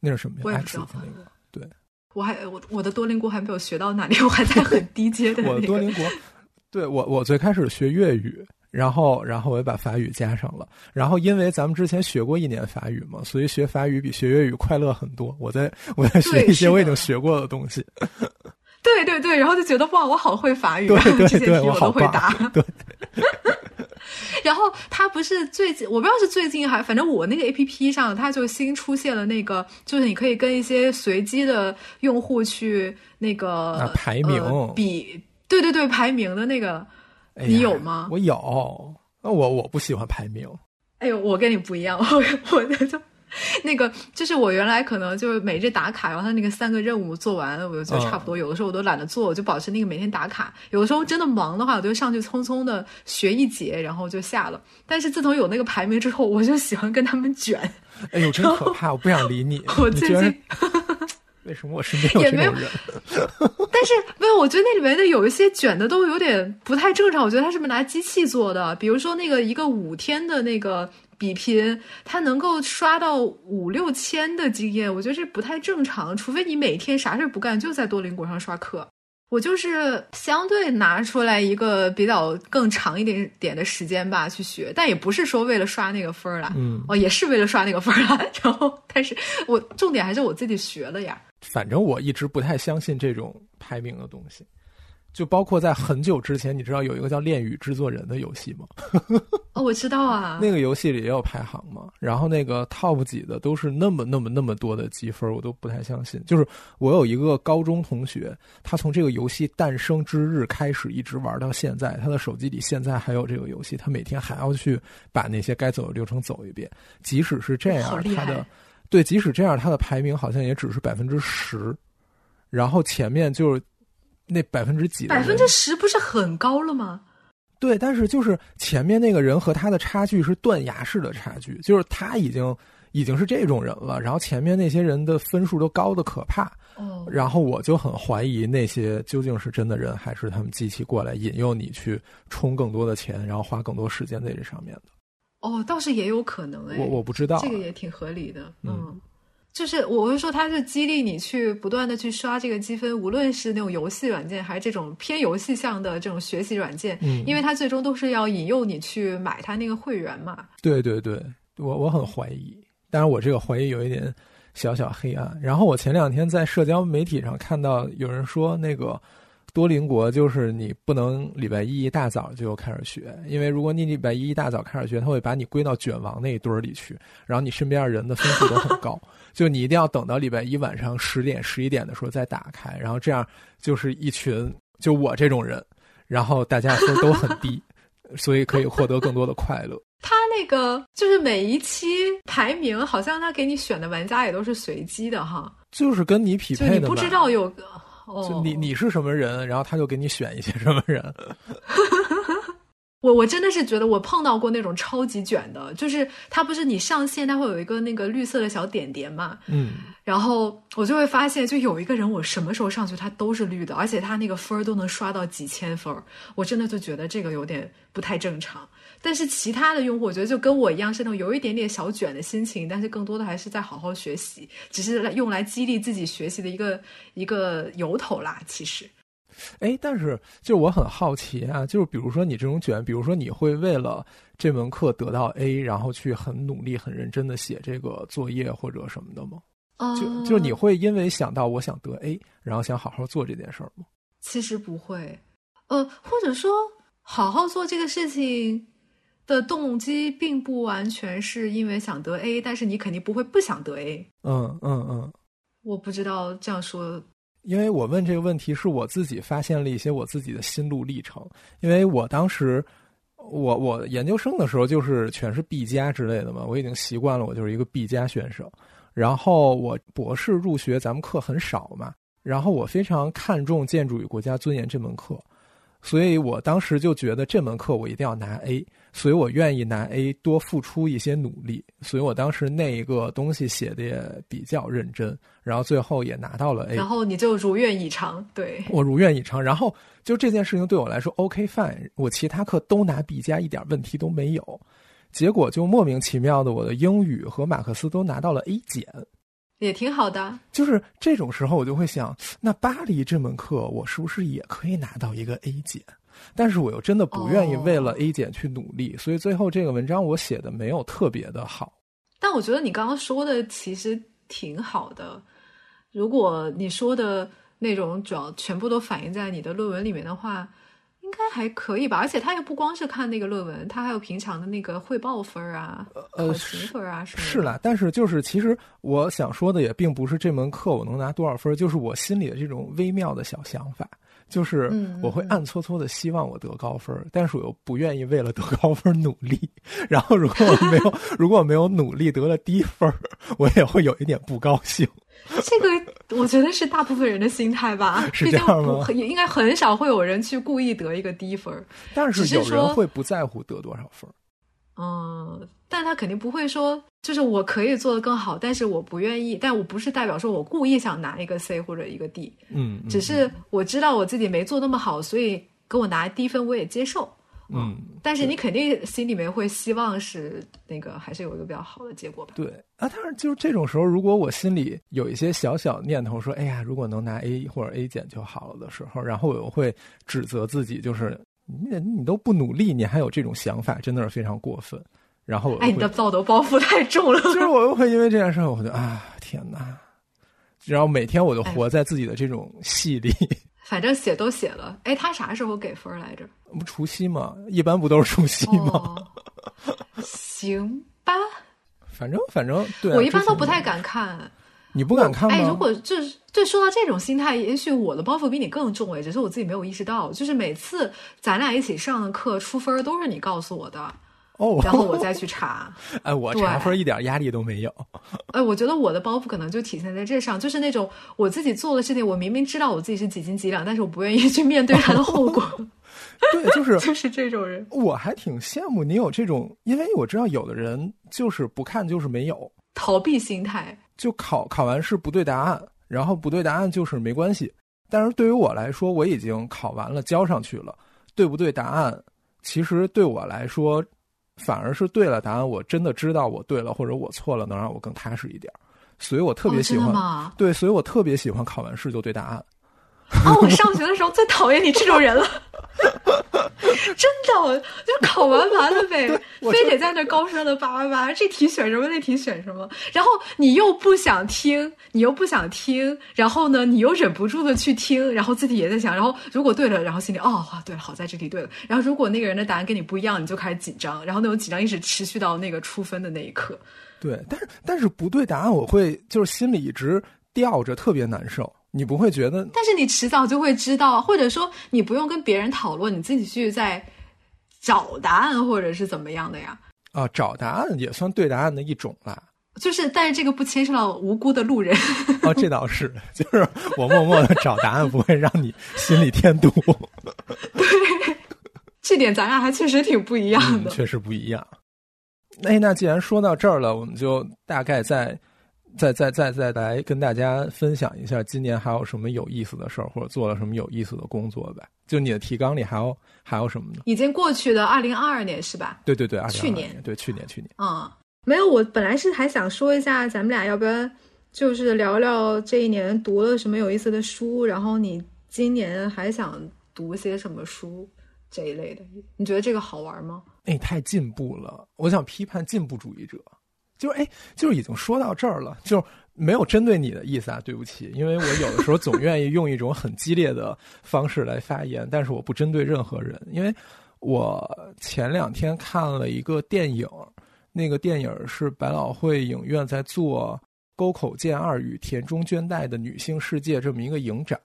那是什么呀？我也不知道那个。对，我还我我的多邻国还没有学到哪里，我还在很低阶的。我多邻国，对我我最开始学粤语。然后，然后我又把法语加上了。然后，因为咱们之前学过一年法语嘛，所以学法语比学粤语快乐很多。我在我在学一些我已经学过的东西。对对对，然后就觉得哇，我好会法语，对对对，我都会答。对。然后 他不是最近，我不知道是最近还，反正我那个 A P P 上，它就新出现了那个，就是你可以跟一些随机的用户去那个排名比，对对对，排名的那个。你有吗？我有，那我我不喜欢排名。哎呦，我跟你不一样，我我就那个，就是我原来可能就是每日打卡，然后他那个三个任务做完，我就觉得差不多。有的时候我都懒得做，我就保持那个每天打卡。有的时候真的忙的话，我就上去匆匆的学一节，然后就下了。但是自从有那个排名之后，我就喜欢跟他们卷。哎呦，真可怕！我不想理你。我最近。为什么我身边有这种人？但是没有，我觉得那里面的有一些卷的都有点不太正常。我觉得他是不是拿机器做的？比如说那个一个五天的那个比拼，他能够刷到五六千的经验，我觉得这不太正常。除非你每天啥事不干，就在多邻国上刷课。我就是相对拿出来一个比较更长一点点的时间吧去学，但也不是说为了刷那个分儿啦，嗯，哦，也是为了刷那个分儿啦。然后，但是我重点还是我自己学了呀。反正我一直不太相信这种排名的东西，就包括在很久之前，你知道有一个叫《恋与制作人》的游戏吗？哦，我知道啊。那个游戏里也有排行嘛，然后那个 top 几的都是那么那么那么多的积分，我都不太相信。就是我有一个高中同学，他从这个游戏诞生之日开始一直玩到现在，他的手机里现在还有这个游戏，他每天还要去把那些该走的流程走一遍。即使是这样，他的。对，即使这样，他的排名好像也只是百分之十，然后前面就是那百分之几，百分之十不是很高了吗？对，但是就是前面那个人和他的差距是断崖式的差距，就是他已经已经是这种人了，然后前面那些人的分数都高的可怕。哦，然后我就很怀疑那些究竟是真的人，还是他们机器过来引诱你去充更多的钱，然后花更多时间在这上面的。哦，倒是也有可能哎，我我不知道，这个也挺合理的，嗯，就是我会说，它是激励你去不断的去刷这个积分，无论是那种游戏软件，还是这种偏游戏向的这种学习软件，嗯，因为它最终都是要引诱你去买它那个会员嘛。对对对，我我很怀疑，当然我这个怀疑有一点小小黑暗。然后我前两天在社交媒体上看到有人说，那个多邻国就是你不能礼拜一一大早就开始学，因为如果你礼拜一一大早开始学，他会把你归到卷王那一堆儿里去，然后你身边人的分数都很高，就你一定要等到礼拜一晚上十点十一点的时候再打开，然后这样就是一群就我这种人，然后大家分都很低，所以可以获得更多的快乐。他那个就是每一期排名，好像他给你选的玩家也都是随机的哈，就是跟你匹配的，你不知道有个。就你你是什么人，然后他就给你选一些什么人。我我真的是觉得我碰到过那种超级卷的，就是他不是你上线，他会有一个那个绿色的小点点嘛，嗯，然后我就会发现，就有一个人，我什么时候上去他都是绿的，而且他那个分儿都能刷到几千分儿，我真的就觉得这个有点不太正常。但是其他的用户，我觉得就跟我一样，是那种有一点点小卷的心情，但是更多的还是在好好学习，只是来用来激励自己学习的一个一个由头啦。其实，哎，但是就我很好奇啊，就是比如说你这种卷，比如说你会为了这门课得到 A，然后去很努力、很认真的写这个作业或者什么的吗？就就是你会因为想到我想得 A，然后想好好做这件事儿吗？其实不会，呃，或者说好好做这个事情。的动机并不完全是因为想得 A，但是你肯定不会不想得 A。嗯嗯嗯，我不知道这样说，因为我问这个问题是我自己发现了一些我自己的心路历程。因为我当时，我我研究生的时候就是全是 B 加之类的嘛，我已经习惯了，我就是一个 B 加选手。然后我博士入学，咱们课很少嘛，然后我非常看重建筑与国家尊严这门课。所以我当时就觉得这门课我一定要拿 A，所以我愿意拿 A 多付出一些努力，所以我当时那一个东西写的也比较认真，然后最后也拿到了 A。然后你就如愿以偿，对我如愿以偿。然后就这件事情对我来说 OK fine，我其他课都拿 B 加，一点问题都没有。结果就莫名其妙的，我的英语和马克思都拿到了 A 减。也挺好的，就是这种时候，我就会想，那巴黎这门课，我是不是也可以拿到一个 A 减？但是我又真的不愿意为了 A 减去努力，所以最后这个文章我写的没有特别的好。但我觉得你刚刚说的其实挺好的，如果你说的内容主要全部都反映在你的论文里面的话。应该还可以吧，而且他又不光是看那个论文，他还有平常的那个汇报分啊、考勤分啊什么。是啦，但是就是其实我想说的也并不是这门课我能拿多少分，就是我心里的这种微妙的小想法，就是我会暗搓搓的希望我得高分，但是我又不愿意为了得高分努力。然后如果我没有 如果我没有努力得了低分，我也会有一点不高兴。这个我觉得是大部分人的心态吧，是这样吗？应该很少会有人去故意得一个低分，但是有人会不在乎得多少分。嗯，但他肯定不会说，就是我可以做的更好，但是我不愿意。但我不是代表说我故意想拿一个 C 或者一个 D，嗯，只是我知道我自己没做那么好，所以给我拿低分我也接受。嗯，但是你肯定心里面会希望是那个，还是有一个比较好的结果吧？对啊，但是就是这种时候，如果我心里有一些小小念头，说，哎呀，如果能拿 A 或者 A 减就好了的时候，然后我会指责自己，就是你你都不努力，你还有这种想法，真的是非常过分。然后，哎，你的道德包袱太重了。就是我又会因为这件事，我就啊，天哪！然后每天我都活在自己的这种戏里。反正写都写了，哎，他啥时候给分来着？不除夕嘛？一般不都是除夕吗？行吧，反正反正，对我一般都不太敢看。你不敢看吗？哎，如果就是就说到这种心态，也许我的包袱比你更重哎，只是我自己没有意识到。就是每次咱俩一起上的课出分，都是你告诉我的。哦，然后我再去查。哎，我查分一点压力都没有。哎，我觉得我的包袱可能就体现在这上，就是那种我自己做的事情，我明明知道我自己是几斤几两，但是我不愿意去面对它的后果。对，就是就是这种人。我还挺羡慕你有这种，因为我知道有的人就是不看就是没有逃避心态，就考考完试不对答案，然后不对答案就是没关系。但是对于我来说，我已经考完了交上去了，对不对答案，其实对我来说。反而是对了答案，我真的知道我对了或者我错了，能让我更踏实一点，所以我特别喜欢。对，所以我特别喜欢考完试就对答案。啊！我上学的时候最讨厌你这种人了，真的，考，就考完完了呗，非得在那高声的叭叭叭，这题选什么，那题选什么，然后你又不想听，你又不想听，然后呢，你又忍不住的去听，然后自己也在想，然后如果对了，然后心里哦，对了，好在这题对了，然后如果那个人的答案跟你不一样，你就开始紧张，然后那种紧张一直持续到那个出分的那一刻。对，但是但是不对答案，我会就是心里一直吊着，特别难受。你不会觉得？但是你迟早就会知道，或者说你不用跟别人讨论，你自己去在找答案，或者是怎么样的呀？啊，找答案也算对答案的一种啦。就是，但是这个不牵涉到无辜的路人。哦，这倒是，就是我默默的找答案，不会让你心里添堵。对，这点咱俩还确实挺不一样的，嗯、确实不一样。哎，那既然说到这儿了，我们就大概再、再、再、再、再来跟大家分享一下今年还有什么有意思的事儿，或者做了什么有意思的工作呗。就你的提纲里还有还有什么呢？已经过去的二零二二年是吧？对对对，去年对去年去年。嗯，没有，我本来是还想说一下，咱们俩要不要就是聊聊这一年读了什么有意思的书，然后你今年还想读些什么书这一类的？你觉得这个好玩吗？哎，太进步了！我想批判进步主义者，就是哎，就是已经说到这儿了，就是没有针对你的意思啊，对不起，因为我有的时候总愿意用一种很激烈的方式来发言，但是我不针对任何人，因为我前两天看了一个电影，那个电影是百老汇影院在做沟口健二与田中绢代的女性世界这么一个影展，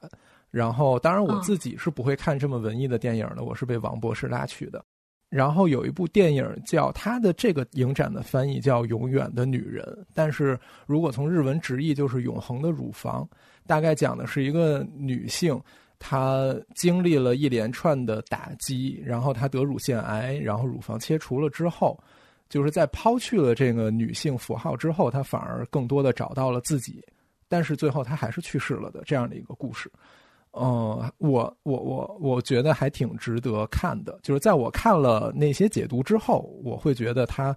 然后当然我自己是不会看这么文艺的电影的，我是被王博士拉去的。然后有一部电影叫它的这个影展的翻译叫《永远的女人》，但是如果从日文直译就是“永恒的乳房”。大概讲的是一个女性，她经历了一连串的打击，然后她得乳腺癌，然后乳房切除了之后，就是在抛去了这个女性符号之后，她反而更多的找到了自己，但是最后她还是去世了的这样的一个故事。嗯，我我我我觉得还挺值得看的。就是在我看了那些解读之后，我会觉得它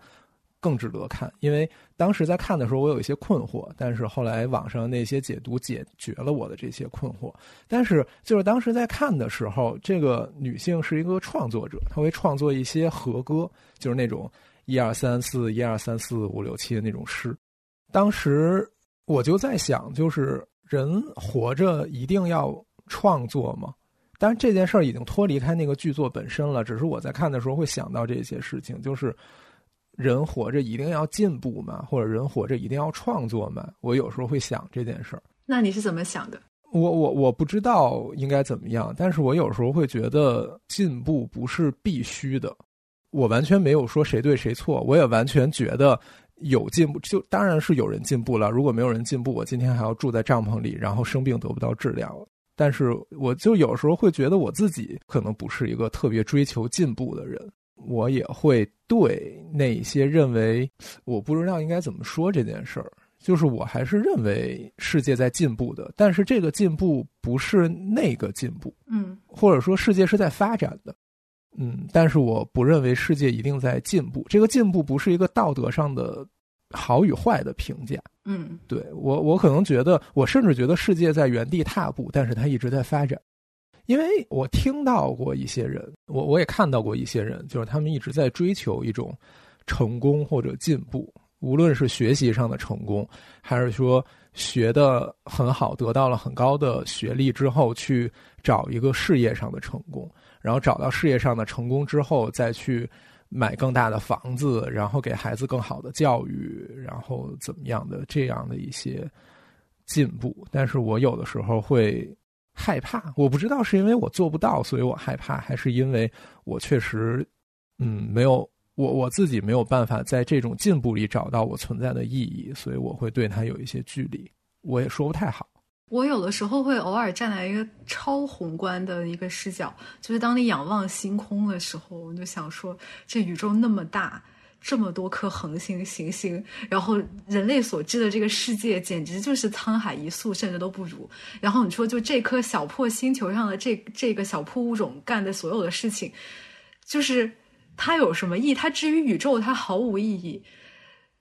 更值得看。因为当时在看的时候，我有一些困惑，但是后来网上那些解读解决了我的这些困惑。但是就是当时在看的时候，这个女性是一个创作者，她会创作一些和歌，就是那种一二三四一二三四五六七的那种诗。当时我就在想，就是人活着一定要。创作吗？当然，这件事儿已经脱离开那个剧作本身了。只是我在看的时候会想到这些事情，就是人活着一定要进步嘛，或者人活着一定要创作嘛。我有时候会想这件事儿。那你是怎么想的？我我我不知道应该怎么样，但是我有时候会觉得进步不是必须的。我完全没有说谁对谁错，我也完全觉得有进步，就当然是有人进步了。如果没有人进步，我今天还要住在帐篷里，然后生病得不到治疗了。但是我就有时候会觉得我自己可能不是一个特别追求进步的人，我也会对那些认为我不知道应该怎么说这件事儿，就是我还是认为世界在进步的，但是这个进步不是那个进步，嗯，或者说世界是在发展的，嗯，但是我不认为世界一定在进步，这个进步不是一个道德上的好与坏的评价。嗯，对我，我可能觉得，我甚至觉得世界在原地踏步，但是它一直在发展。因为我听到过一些人，我我也看到过一些人，就是他们一直在追求一种成功或者进步，无论是学习上的成功，还是说学的很好，得到了很高的学历之后，去找一个事业上的成功，然后找到事业上的成功之后，再去。买更大的房子，然后给孩子更好的教育，然后怎么样的这样的一些进步，但是我有的时候会害怕，我不知道是因为我做不到，所以我害怕，还是因为我确实，嗯，没有我我自己没有办法在这种进步里找到我存在的意义，所以我会对它有一些距离，我也说不太好。我有的时候会偶尔站在一个超宏观的一个视角，就是当你仰望星空的时候，我就想说，这宇宙那么大，这么多颗恒星、行星，然后人类所知的这个世界简直就是沧海一粟，甚至都不如。然后你说，就这颗小破星球上的这这个小破物种干的所有的事情，就是它有什么意义？它至于宇宙，它毫无意义。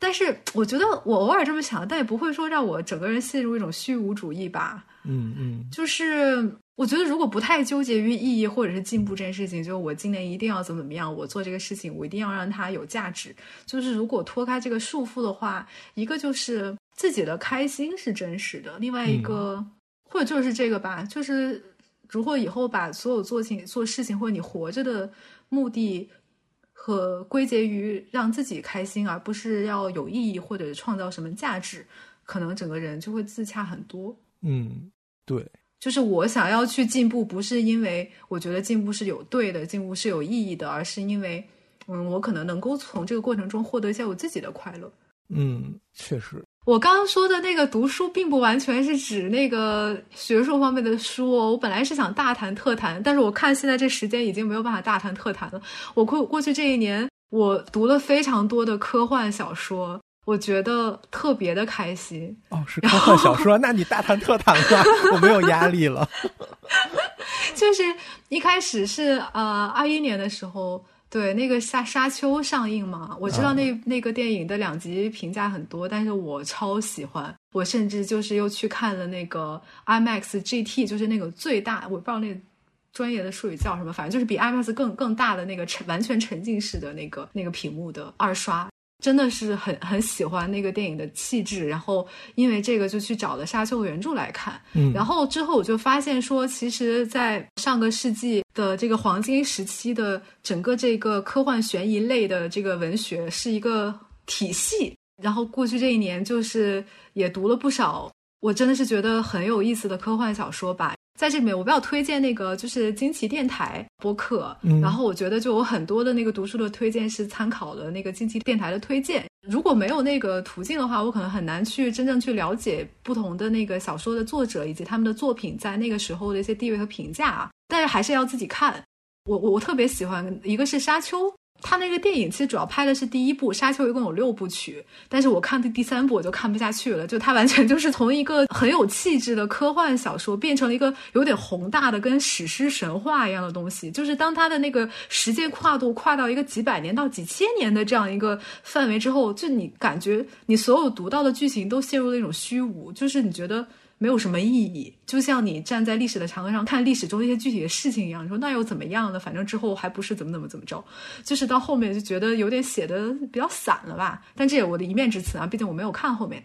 但是我觉得我偶尔这么想，但也不会说让我整个人陷入一种虚无主义吧。嗯嗯，就是我觉得如果不太纠结于意义或者是进步这件事情，就我今年一定要怎么怎么样，我做这个事情我一定要让它有价值。就是如果脱开这个束缚的话，一个就是自己的开心是真实的，另外一个或者就是这个吧，就是如果以后把所有做情做事情或者你活着的目的和归结于让自己开心，而不是要有意义或者创造什么价值，可能整个人就会自洽很多。嗯，对。就是我想要去进步，不是因为我觉得进步是有对的，进步是有意义的，而是因为，嗯，我可能能够从这个过程中获得一些我自己的快乐。嗯，确实。我刚刚说的那个读书，并不完全是指那个学术方面的书哦。我本来是想大谈特谈，但是我看现在这时间已经没有办法大谈特谈了。我过过去这一年，我读了非常多的科幻小说。我觉得特别的开心哦，是科幻小说，那你大谈特谈吧，我没有压力了。就是一开始是呃二一年的时候，对那个沙沙丘上映嘛，我知道那那个电影的两集评价很多，但是我超喜欢，我甚至就是又去看了那个 IMAX GT，就是那个最大，我不知道那专业的术语叫什么，反正就是比 IMAX 更更大的那个沉完全沉浸式的那个那个屏幕的二刷。真的是很很喜欢那个电影的气质，然后因为这个就去找了《沙丘》的原著来看，嗯，然后之后我就发现说，其实，在上个世纪的这个黄金时期的整个这个科幻悬疑类的这个文学是一个体系，然后过去这一年就是也读了不少，我真的是觉得很有意思的科幻小说吧。在这里面，我比较推荐那个就是惊奇电台播客，然后我觉得就有很多的那个读书的推荐是参考了那个惊奇电台的推荐。如果没有那个途径的话，我可能很难去真正去了解不同的那个小说的作者以及他们的作品在那个时候的一些地位和评价。但是还是要自己看。我我我特别喜欢一个是沙丘。他那个电影其实主要拍的是第一部《沙丘》，一共有六部曲，但是我看的第三部我就看不下去了，就它完全就是从一个很有气质的科幻小说变成了一个有点宏大的跟史诗神话一样的东西。就是当它的那个时间跨度跨到一个几百年到几千年的这样一个范围之后，就你感觉你所有读到的剧情都陷入了一种虚无，就是你觉得。没有什么意义，就像你站在历史的长河上看历史中一些具体的事情一样。你说那又怎么样呢？反正之后还不是怎么怎么怎么着，就是到后面就觉得有点写的比较散了吧。但这也我的一面之词啊，毕竟我没有看后面。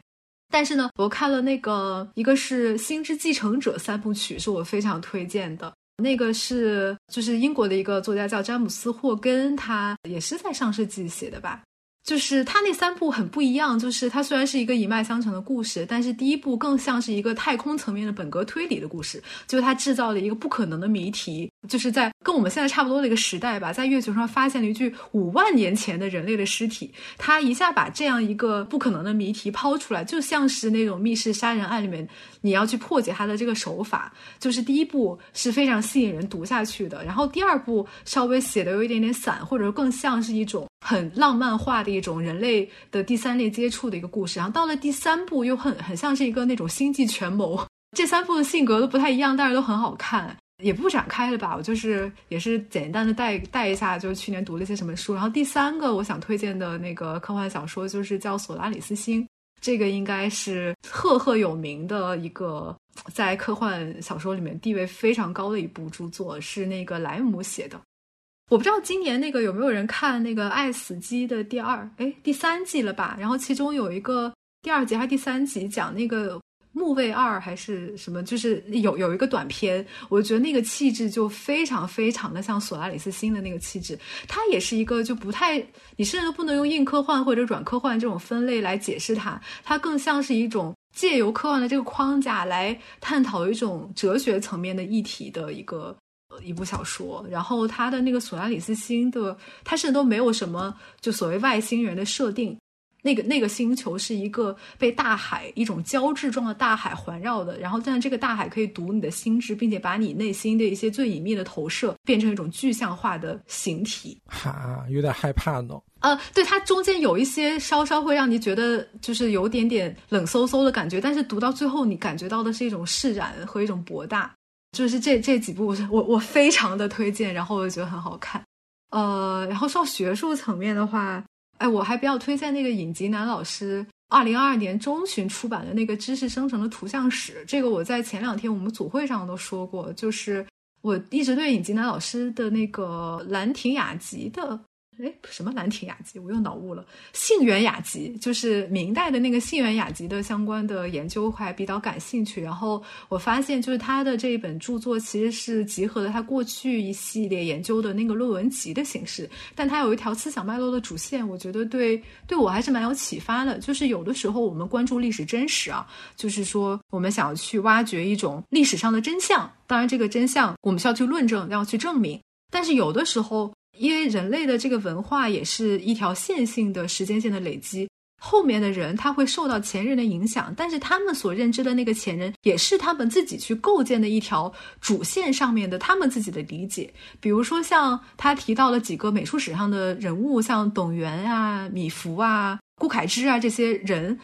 但是呢，我看了那个一个是《星之继承者》三部曲，是我非常推荐的。那个是就是英国的一个作家叫詹姆斯霍根，他也是在上世纪写的吧。就是他那三部很不一样，就是它虽然是一个一脉相承的故事，但是第一部更像是一个太空层面的本格推理的故事，就是他制造了一个不可能的谜题，就是在跟我们现在差不多的一个时代吧，在月球上发现了一具五万年前的人类的尸体，他一下把这样一个不可能的谜题抛出来，就像是那种密室杀人案里面你要去破解他的这个手法，就是第一部是非常吸引人读下去的，然后第二部稍微写的有一点点散，或者说更像是一种。很浪漫化的一种人类的第三类接触的一个故事，然后到了第三部又很很像是一个那种星际权谋。这三部的性格都不太一样，但是都很好看，也不展开了吧。我就是也是简单的带带一下，就是去年读了一些什么书。然后第三个我想推荐的那个科幻小说就是叫《索拉里斯星》，这个应该是赫赫有名的一个在科幻小说里面地位非常高的一部著作，是那个莱姆写的。我不知道今年那个有没有人看那个《爱死机》的第二哎第三季了吧？然后其中有一个第二集还是第三集讲那个木卫二还是什么，就是有有一个短片，我觉得那个气质就非常非常的像索拉里斯星的那个气质。它也是一个就不太，你甚至都不能用硬科幻或者软科幻这种分类来解释它，它更像是一种借由科幻的这个框架来探讨一种哲学层面的议题的一个。一部小说，然后他的那个索拉里斯星的，他甚至都没有什么就所谓外星人的设定，那个那个星球是一个被大海一种胶质状的大海环绕的，然后但是这个大海可以读你的心智，并且把你内心的一些最隐秘的投射变成一种具象化的形体。哈，有点害怕呢。呃，对，它中间有一些稍稍会让你觉得就是有点点冷飕飕的感觉，但是读到最后，你感觉到的是一种释然和一种博大。就是这这几部，我我非常的推荐，然后我觉得很好看。呃，然后上学术层面的话，哎，我还比较推荐那个尹吉南老师二零二二年中旬出版的那个知识生成的图像史，这个我在前两天我们组会上都说过，就是我一直对尹吉南老师的那个兰亭雅集的。哎，什么兰亭雅集？我又脑雾了。杏园雅集就是明代的那个杏园雅集的相关的研究，还比较感兴趣。然后我发现，就是他的这一本著作其实是集合了他过去一系列研究的那个论文集的形式，但他有一条思想脉络的主线，我觉得对对我还是蛮有启发的。就是有的时候我们关注历史真实啊，就是说我们想要去挖掘一种历史上的真相，当然这个真相我们需要去论证，要去证明。但是有的时候。因为人类的这个文化也是一条线性的时间线的累积，后面的人他会受到前人的影响，但是他们所认知的那个前人也是他们自己去构建的一条主线上面的他们自己的理解。比如说像他提到了几个美术史上的人物，像董源啊、米芾啊、顾恺之啊这些人。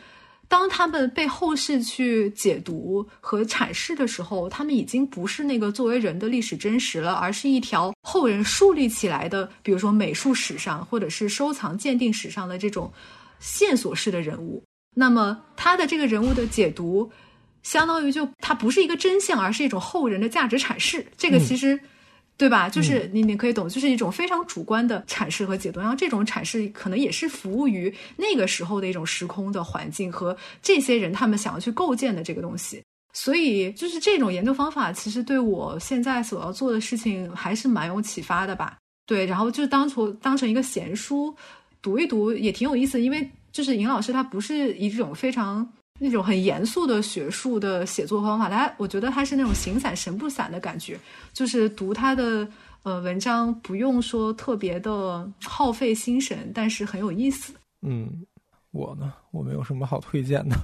当他们被后世去解读和阐释的时候，他们已经不是那个作为人的历史真实了，而是一条后人树立起来的，比如说美术史上或者是收藏鉴定史上的这种线索式的人物。那么他的这个人物的解读，相当于就它不是一个真相，而是一种后人的价值阐释。这个其实。对吧？就是你，你可以懂，就是一种非常主观的阐释和解读。然后这种阐释可能也是服务于那个时候的一种时空的环境和这些人他们想要去构建的这个东西。所以，就是这种研究方法，其实对我现在所要做的事情还是蛮有启发的吧。对，然后就当从当成一个闲书读一读，也挺有意思。因为就是尹老师他不是一种非常。那种很严肃的学术的写作方法，他我觉得他是那种形散神不散的感觉，就是读他的呃文章不用说特别的耗费心神，但是很有意思。嗯，我呢，我没有什么好推荐的，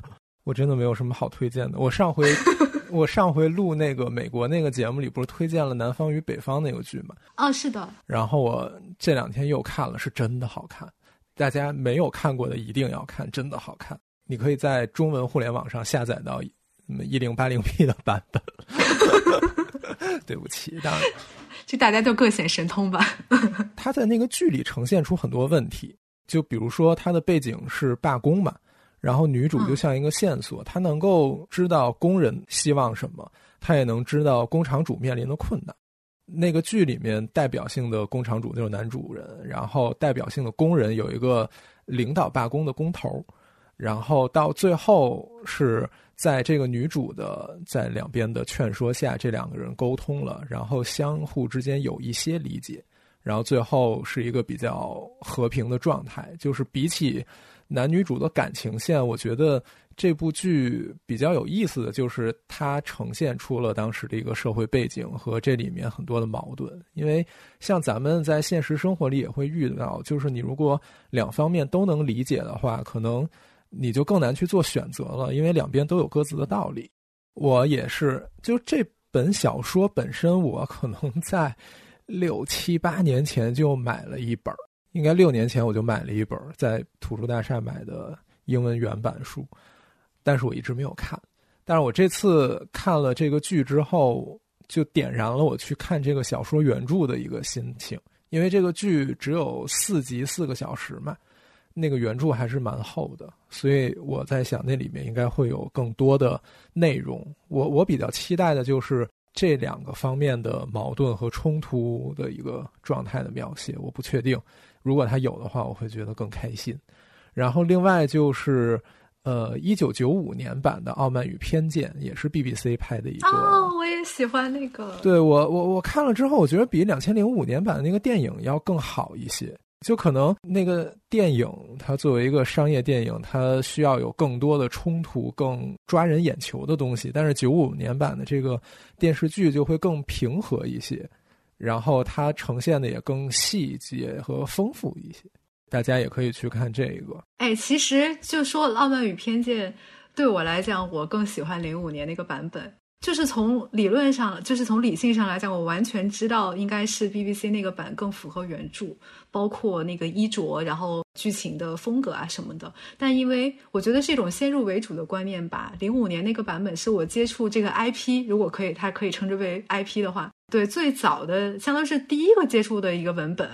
我真的没有什么好推荐的。我上回 我上回录那个美国那个节目里，不是推荐了《南方与北方》那个剧吗？啊，是的。然后我这两天又看了，是真的好看，大家没有看过的一定要看，真的好看。你可以在中文互联网上下载到一零八零 P 的版本。对不起，当然，就大家都各显神通吧。他在那个剧里呈现出很多问题，就比如说他的背景是罢工嘛，然后女主就像一个线索，她能够知道工人希望什么，她也能知道工厂主面临的困难。那个剧里面代表性的工厂主就是男主人，然后代表性的工人有一个领导罢工的工头。然后到最后是在这个女主的在两边的劝说下，这两个人沟通了，然后相互之间有一些理解，然后最后是一个比较和平的状态。就是比起男女主的感情线，我觉得这部剧比较有意思的就是它呈现出了当时的一个社会背景和这里面很多的矛盾。因为像咱们在现实生活里也会遇到，就是你如果两方面都能理解的话，可能。你就更难去做选择了，因为两边都有各自的道理。我也是，就这本小说本身，我可能在六七八年前就买了一本，应该六年前我就买了一本，在图书大厦买的英文原版书，但是我一直没有看。但是我这次看了这个剧之后，就点燃了我去看这个小说原著的一个心情，因为这个剧只有四集四个小时嘛。那个原著还是蛮厚的，所以我在想那里面应该会有更多的内容。我我比较期待的就是这两个方面的矛盾和冲突的一个状态的描写。我不确定，如果他有的话，我会觉得更开心。然后另外就是，呃，一九九五年版的《傲慢与偏见》也是 BBC 拍的一个。哦，我也喜欢那个。对我我我看了之后，我觉得比两千零五年版的那个电影要更好一些。就可能那个电影，它作为一个商业电影，它需要有更多的冲突、更抓人眼球的东西。但是九五年版的这个电视剧就会更平和一些，然后它呈现的也更细节和丰富一些。大家也可以去看这个。哎，其实就说《傲慢与偏见》，对我来讲，我更喜欢零五年那个版本。就是从理论上，就是从理性上来讲，我完全知道应该是 BBC 那个版更符合原著，包括那个衣着，然后剧情的风格啊什么的。但因为我觉得是一种先入为主的观念吧，零五年那个版本是我接触这个 IP，如果可以，它可以称之为 IP 的话，对最早的，相当是第一个接触的一个文本。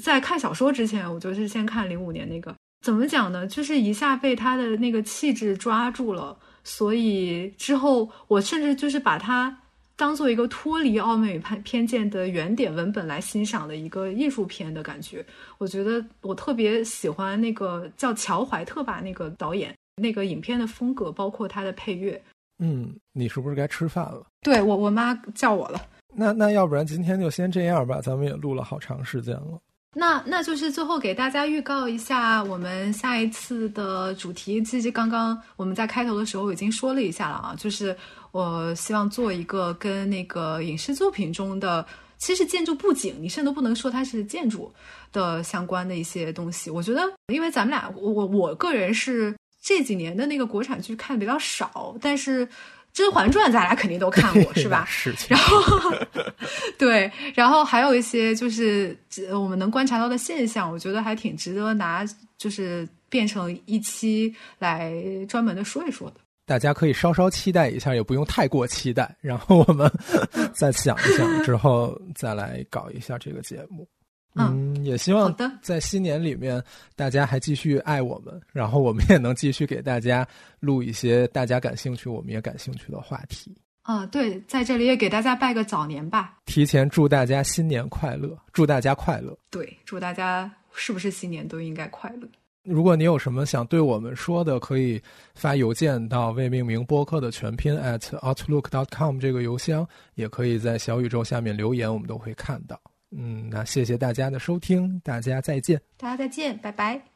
在看小说之前，我就是先看零五年那个。怎么讲呢？就是一下被他的那个气质抓住了，所以之后我甚至就是把它当做一个脱离傲慢与偏偏见的原点文本来欣赏的一个艺术片的感觉。我觉得我特别喜欢那个叫乔怀特吧，那个导演那个影片的风格，包括他的配乐。嗯，你是不是该吃饭了？对我，我妈叫我了。那那要不然今天就先这样吧，咱们也录了好长时间了。那那就是最后给大家预告一下，我们下一次的主题，其实刚刚我们在开头的时候已经说了一下了啊，就是我希望做一个跟那个影视作品中的，其实建筑布景，你甚至都不能说它是建筑的相关的一些东西。我觉得，因为咱们俩，我我个人是这几年的那个国产剧看的比较少，但是。《甄嬛传》咱俩肯定都看过，是吧？是。然后，对，然后还有一些就是我们能观察到的现象，我觉得还挺值得拿，就是变成一期来专门的说一说的。大家可以稍稍期待一下，也不用太过期待。然后我们 再想一想，之后再来搞一下这个节目。嗯，也希望在新年里面，大家还继续爱我们，然后我们也能继续给大家录一些大家感兴趣、我们也感兴趣的话题。啊，对，在这里也给大家拜个早年吧，提前祝大家新年快乐，祝大家快乐。对，祝大家是不是新年都应该快乐？如果你有什么想对我们说的，可以发邮件到未命名播客的全拼 at outlook.com 这个邮箱，也可以在小宇宙下面留言，我们都会看到。嗯，那谢谢大家的收听，大家再见。大家再见，拜拜。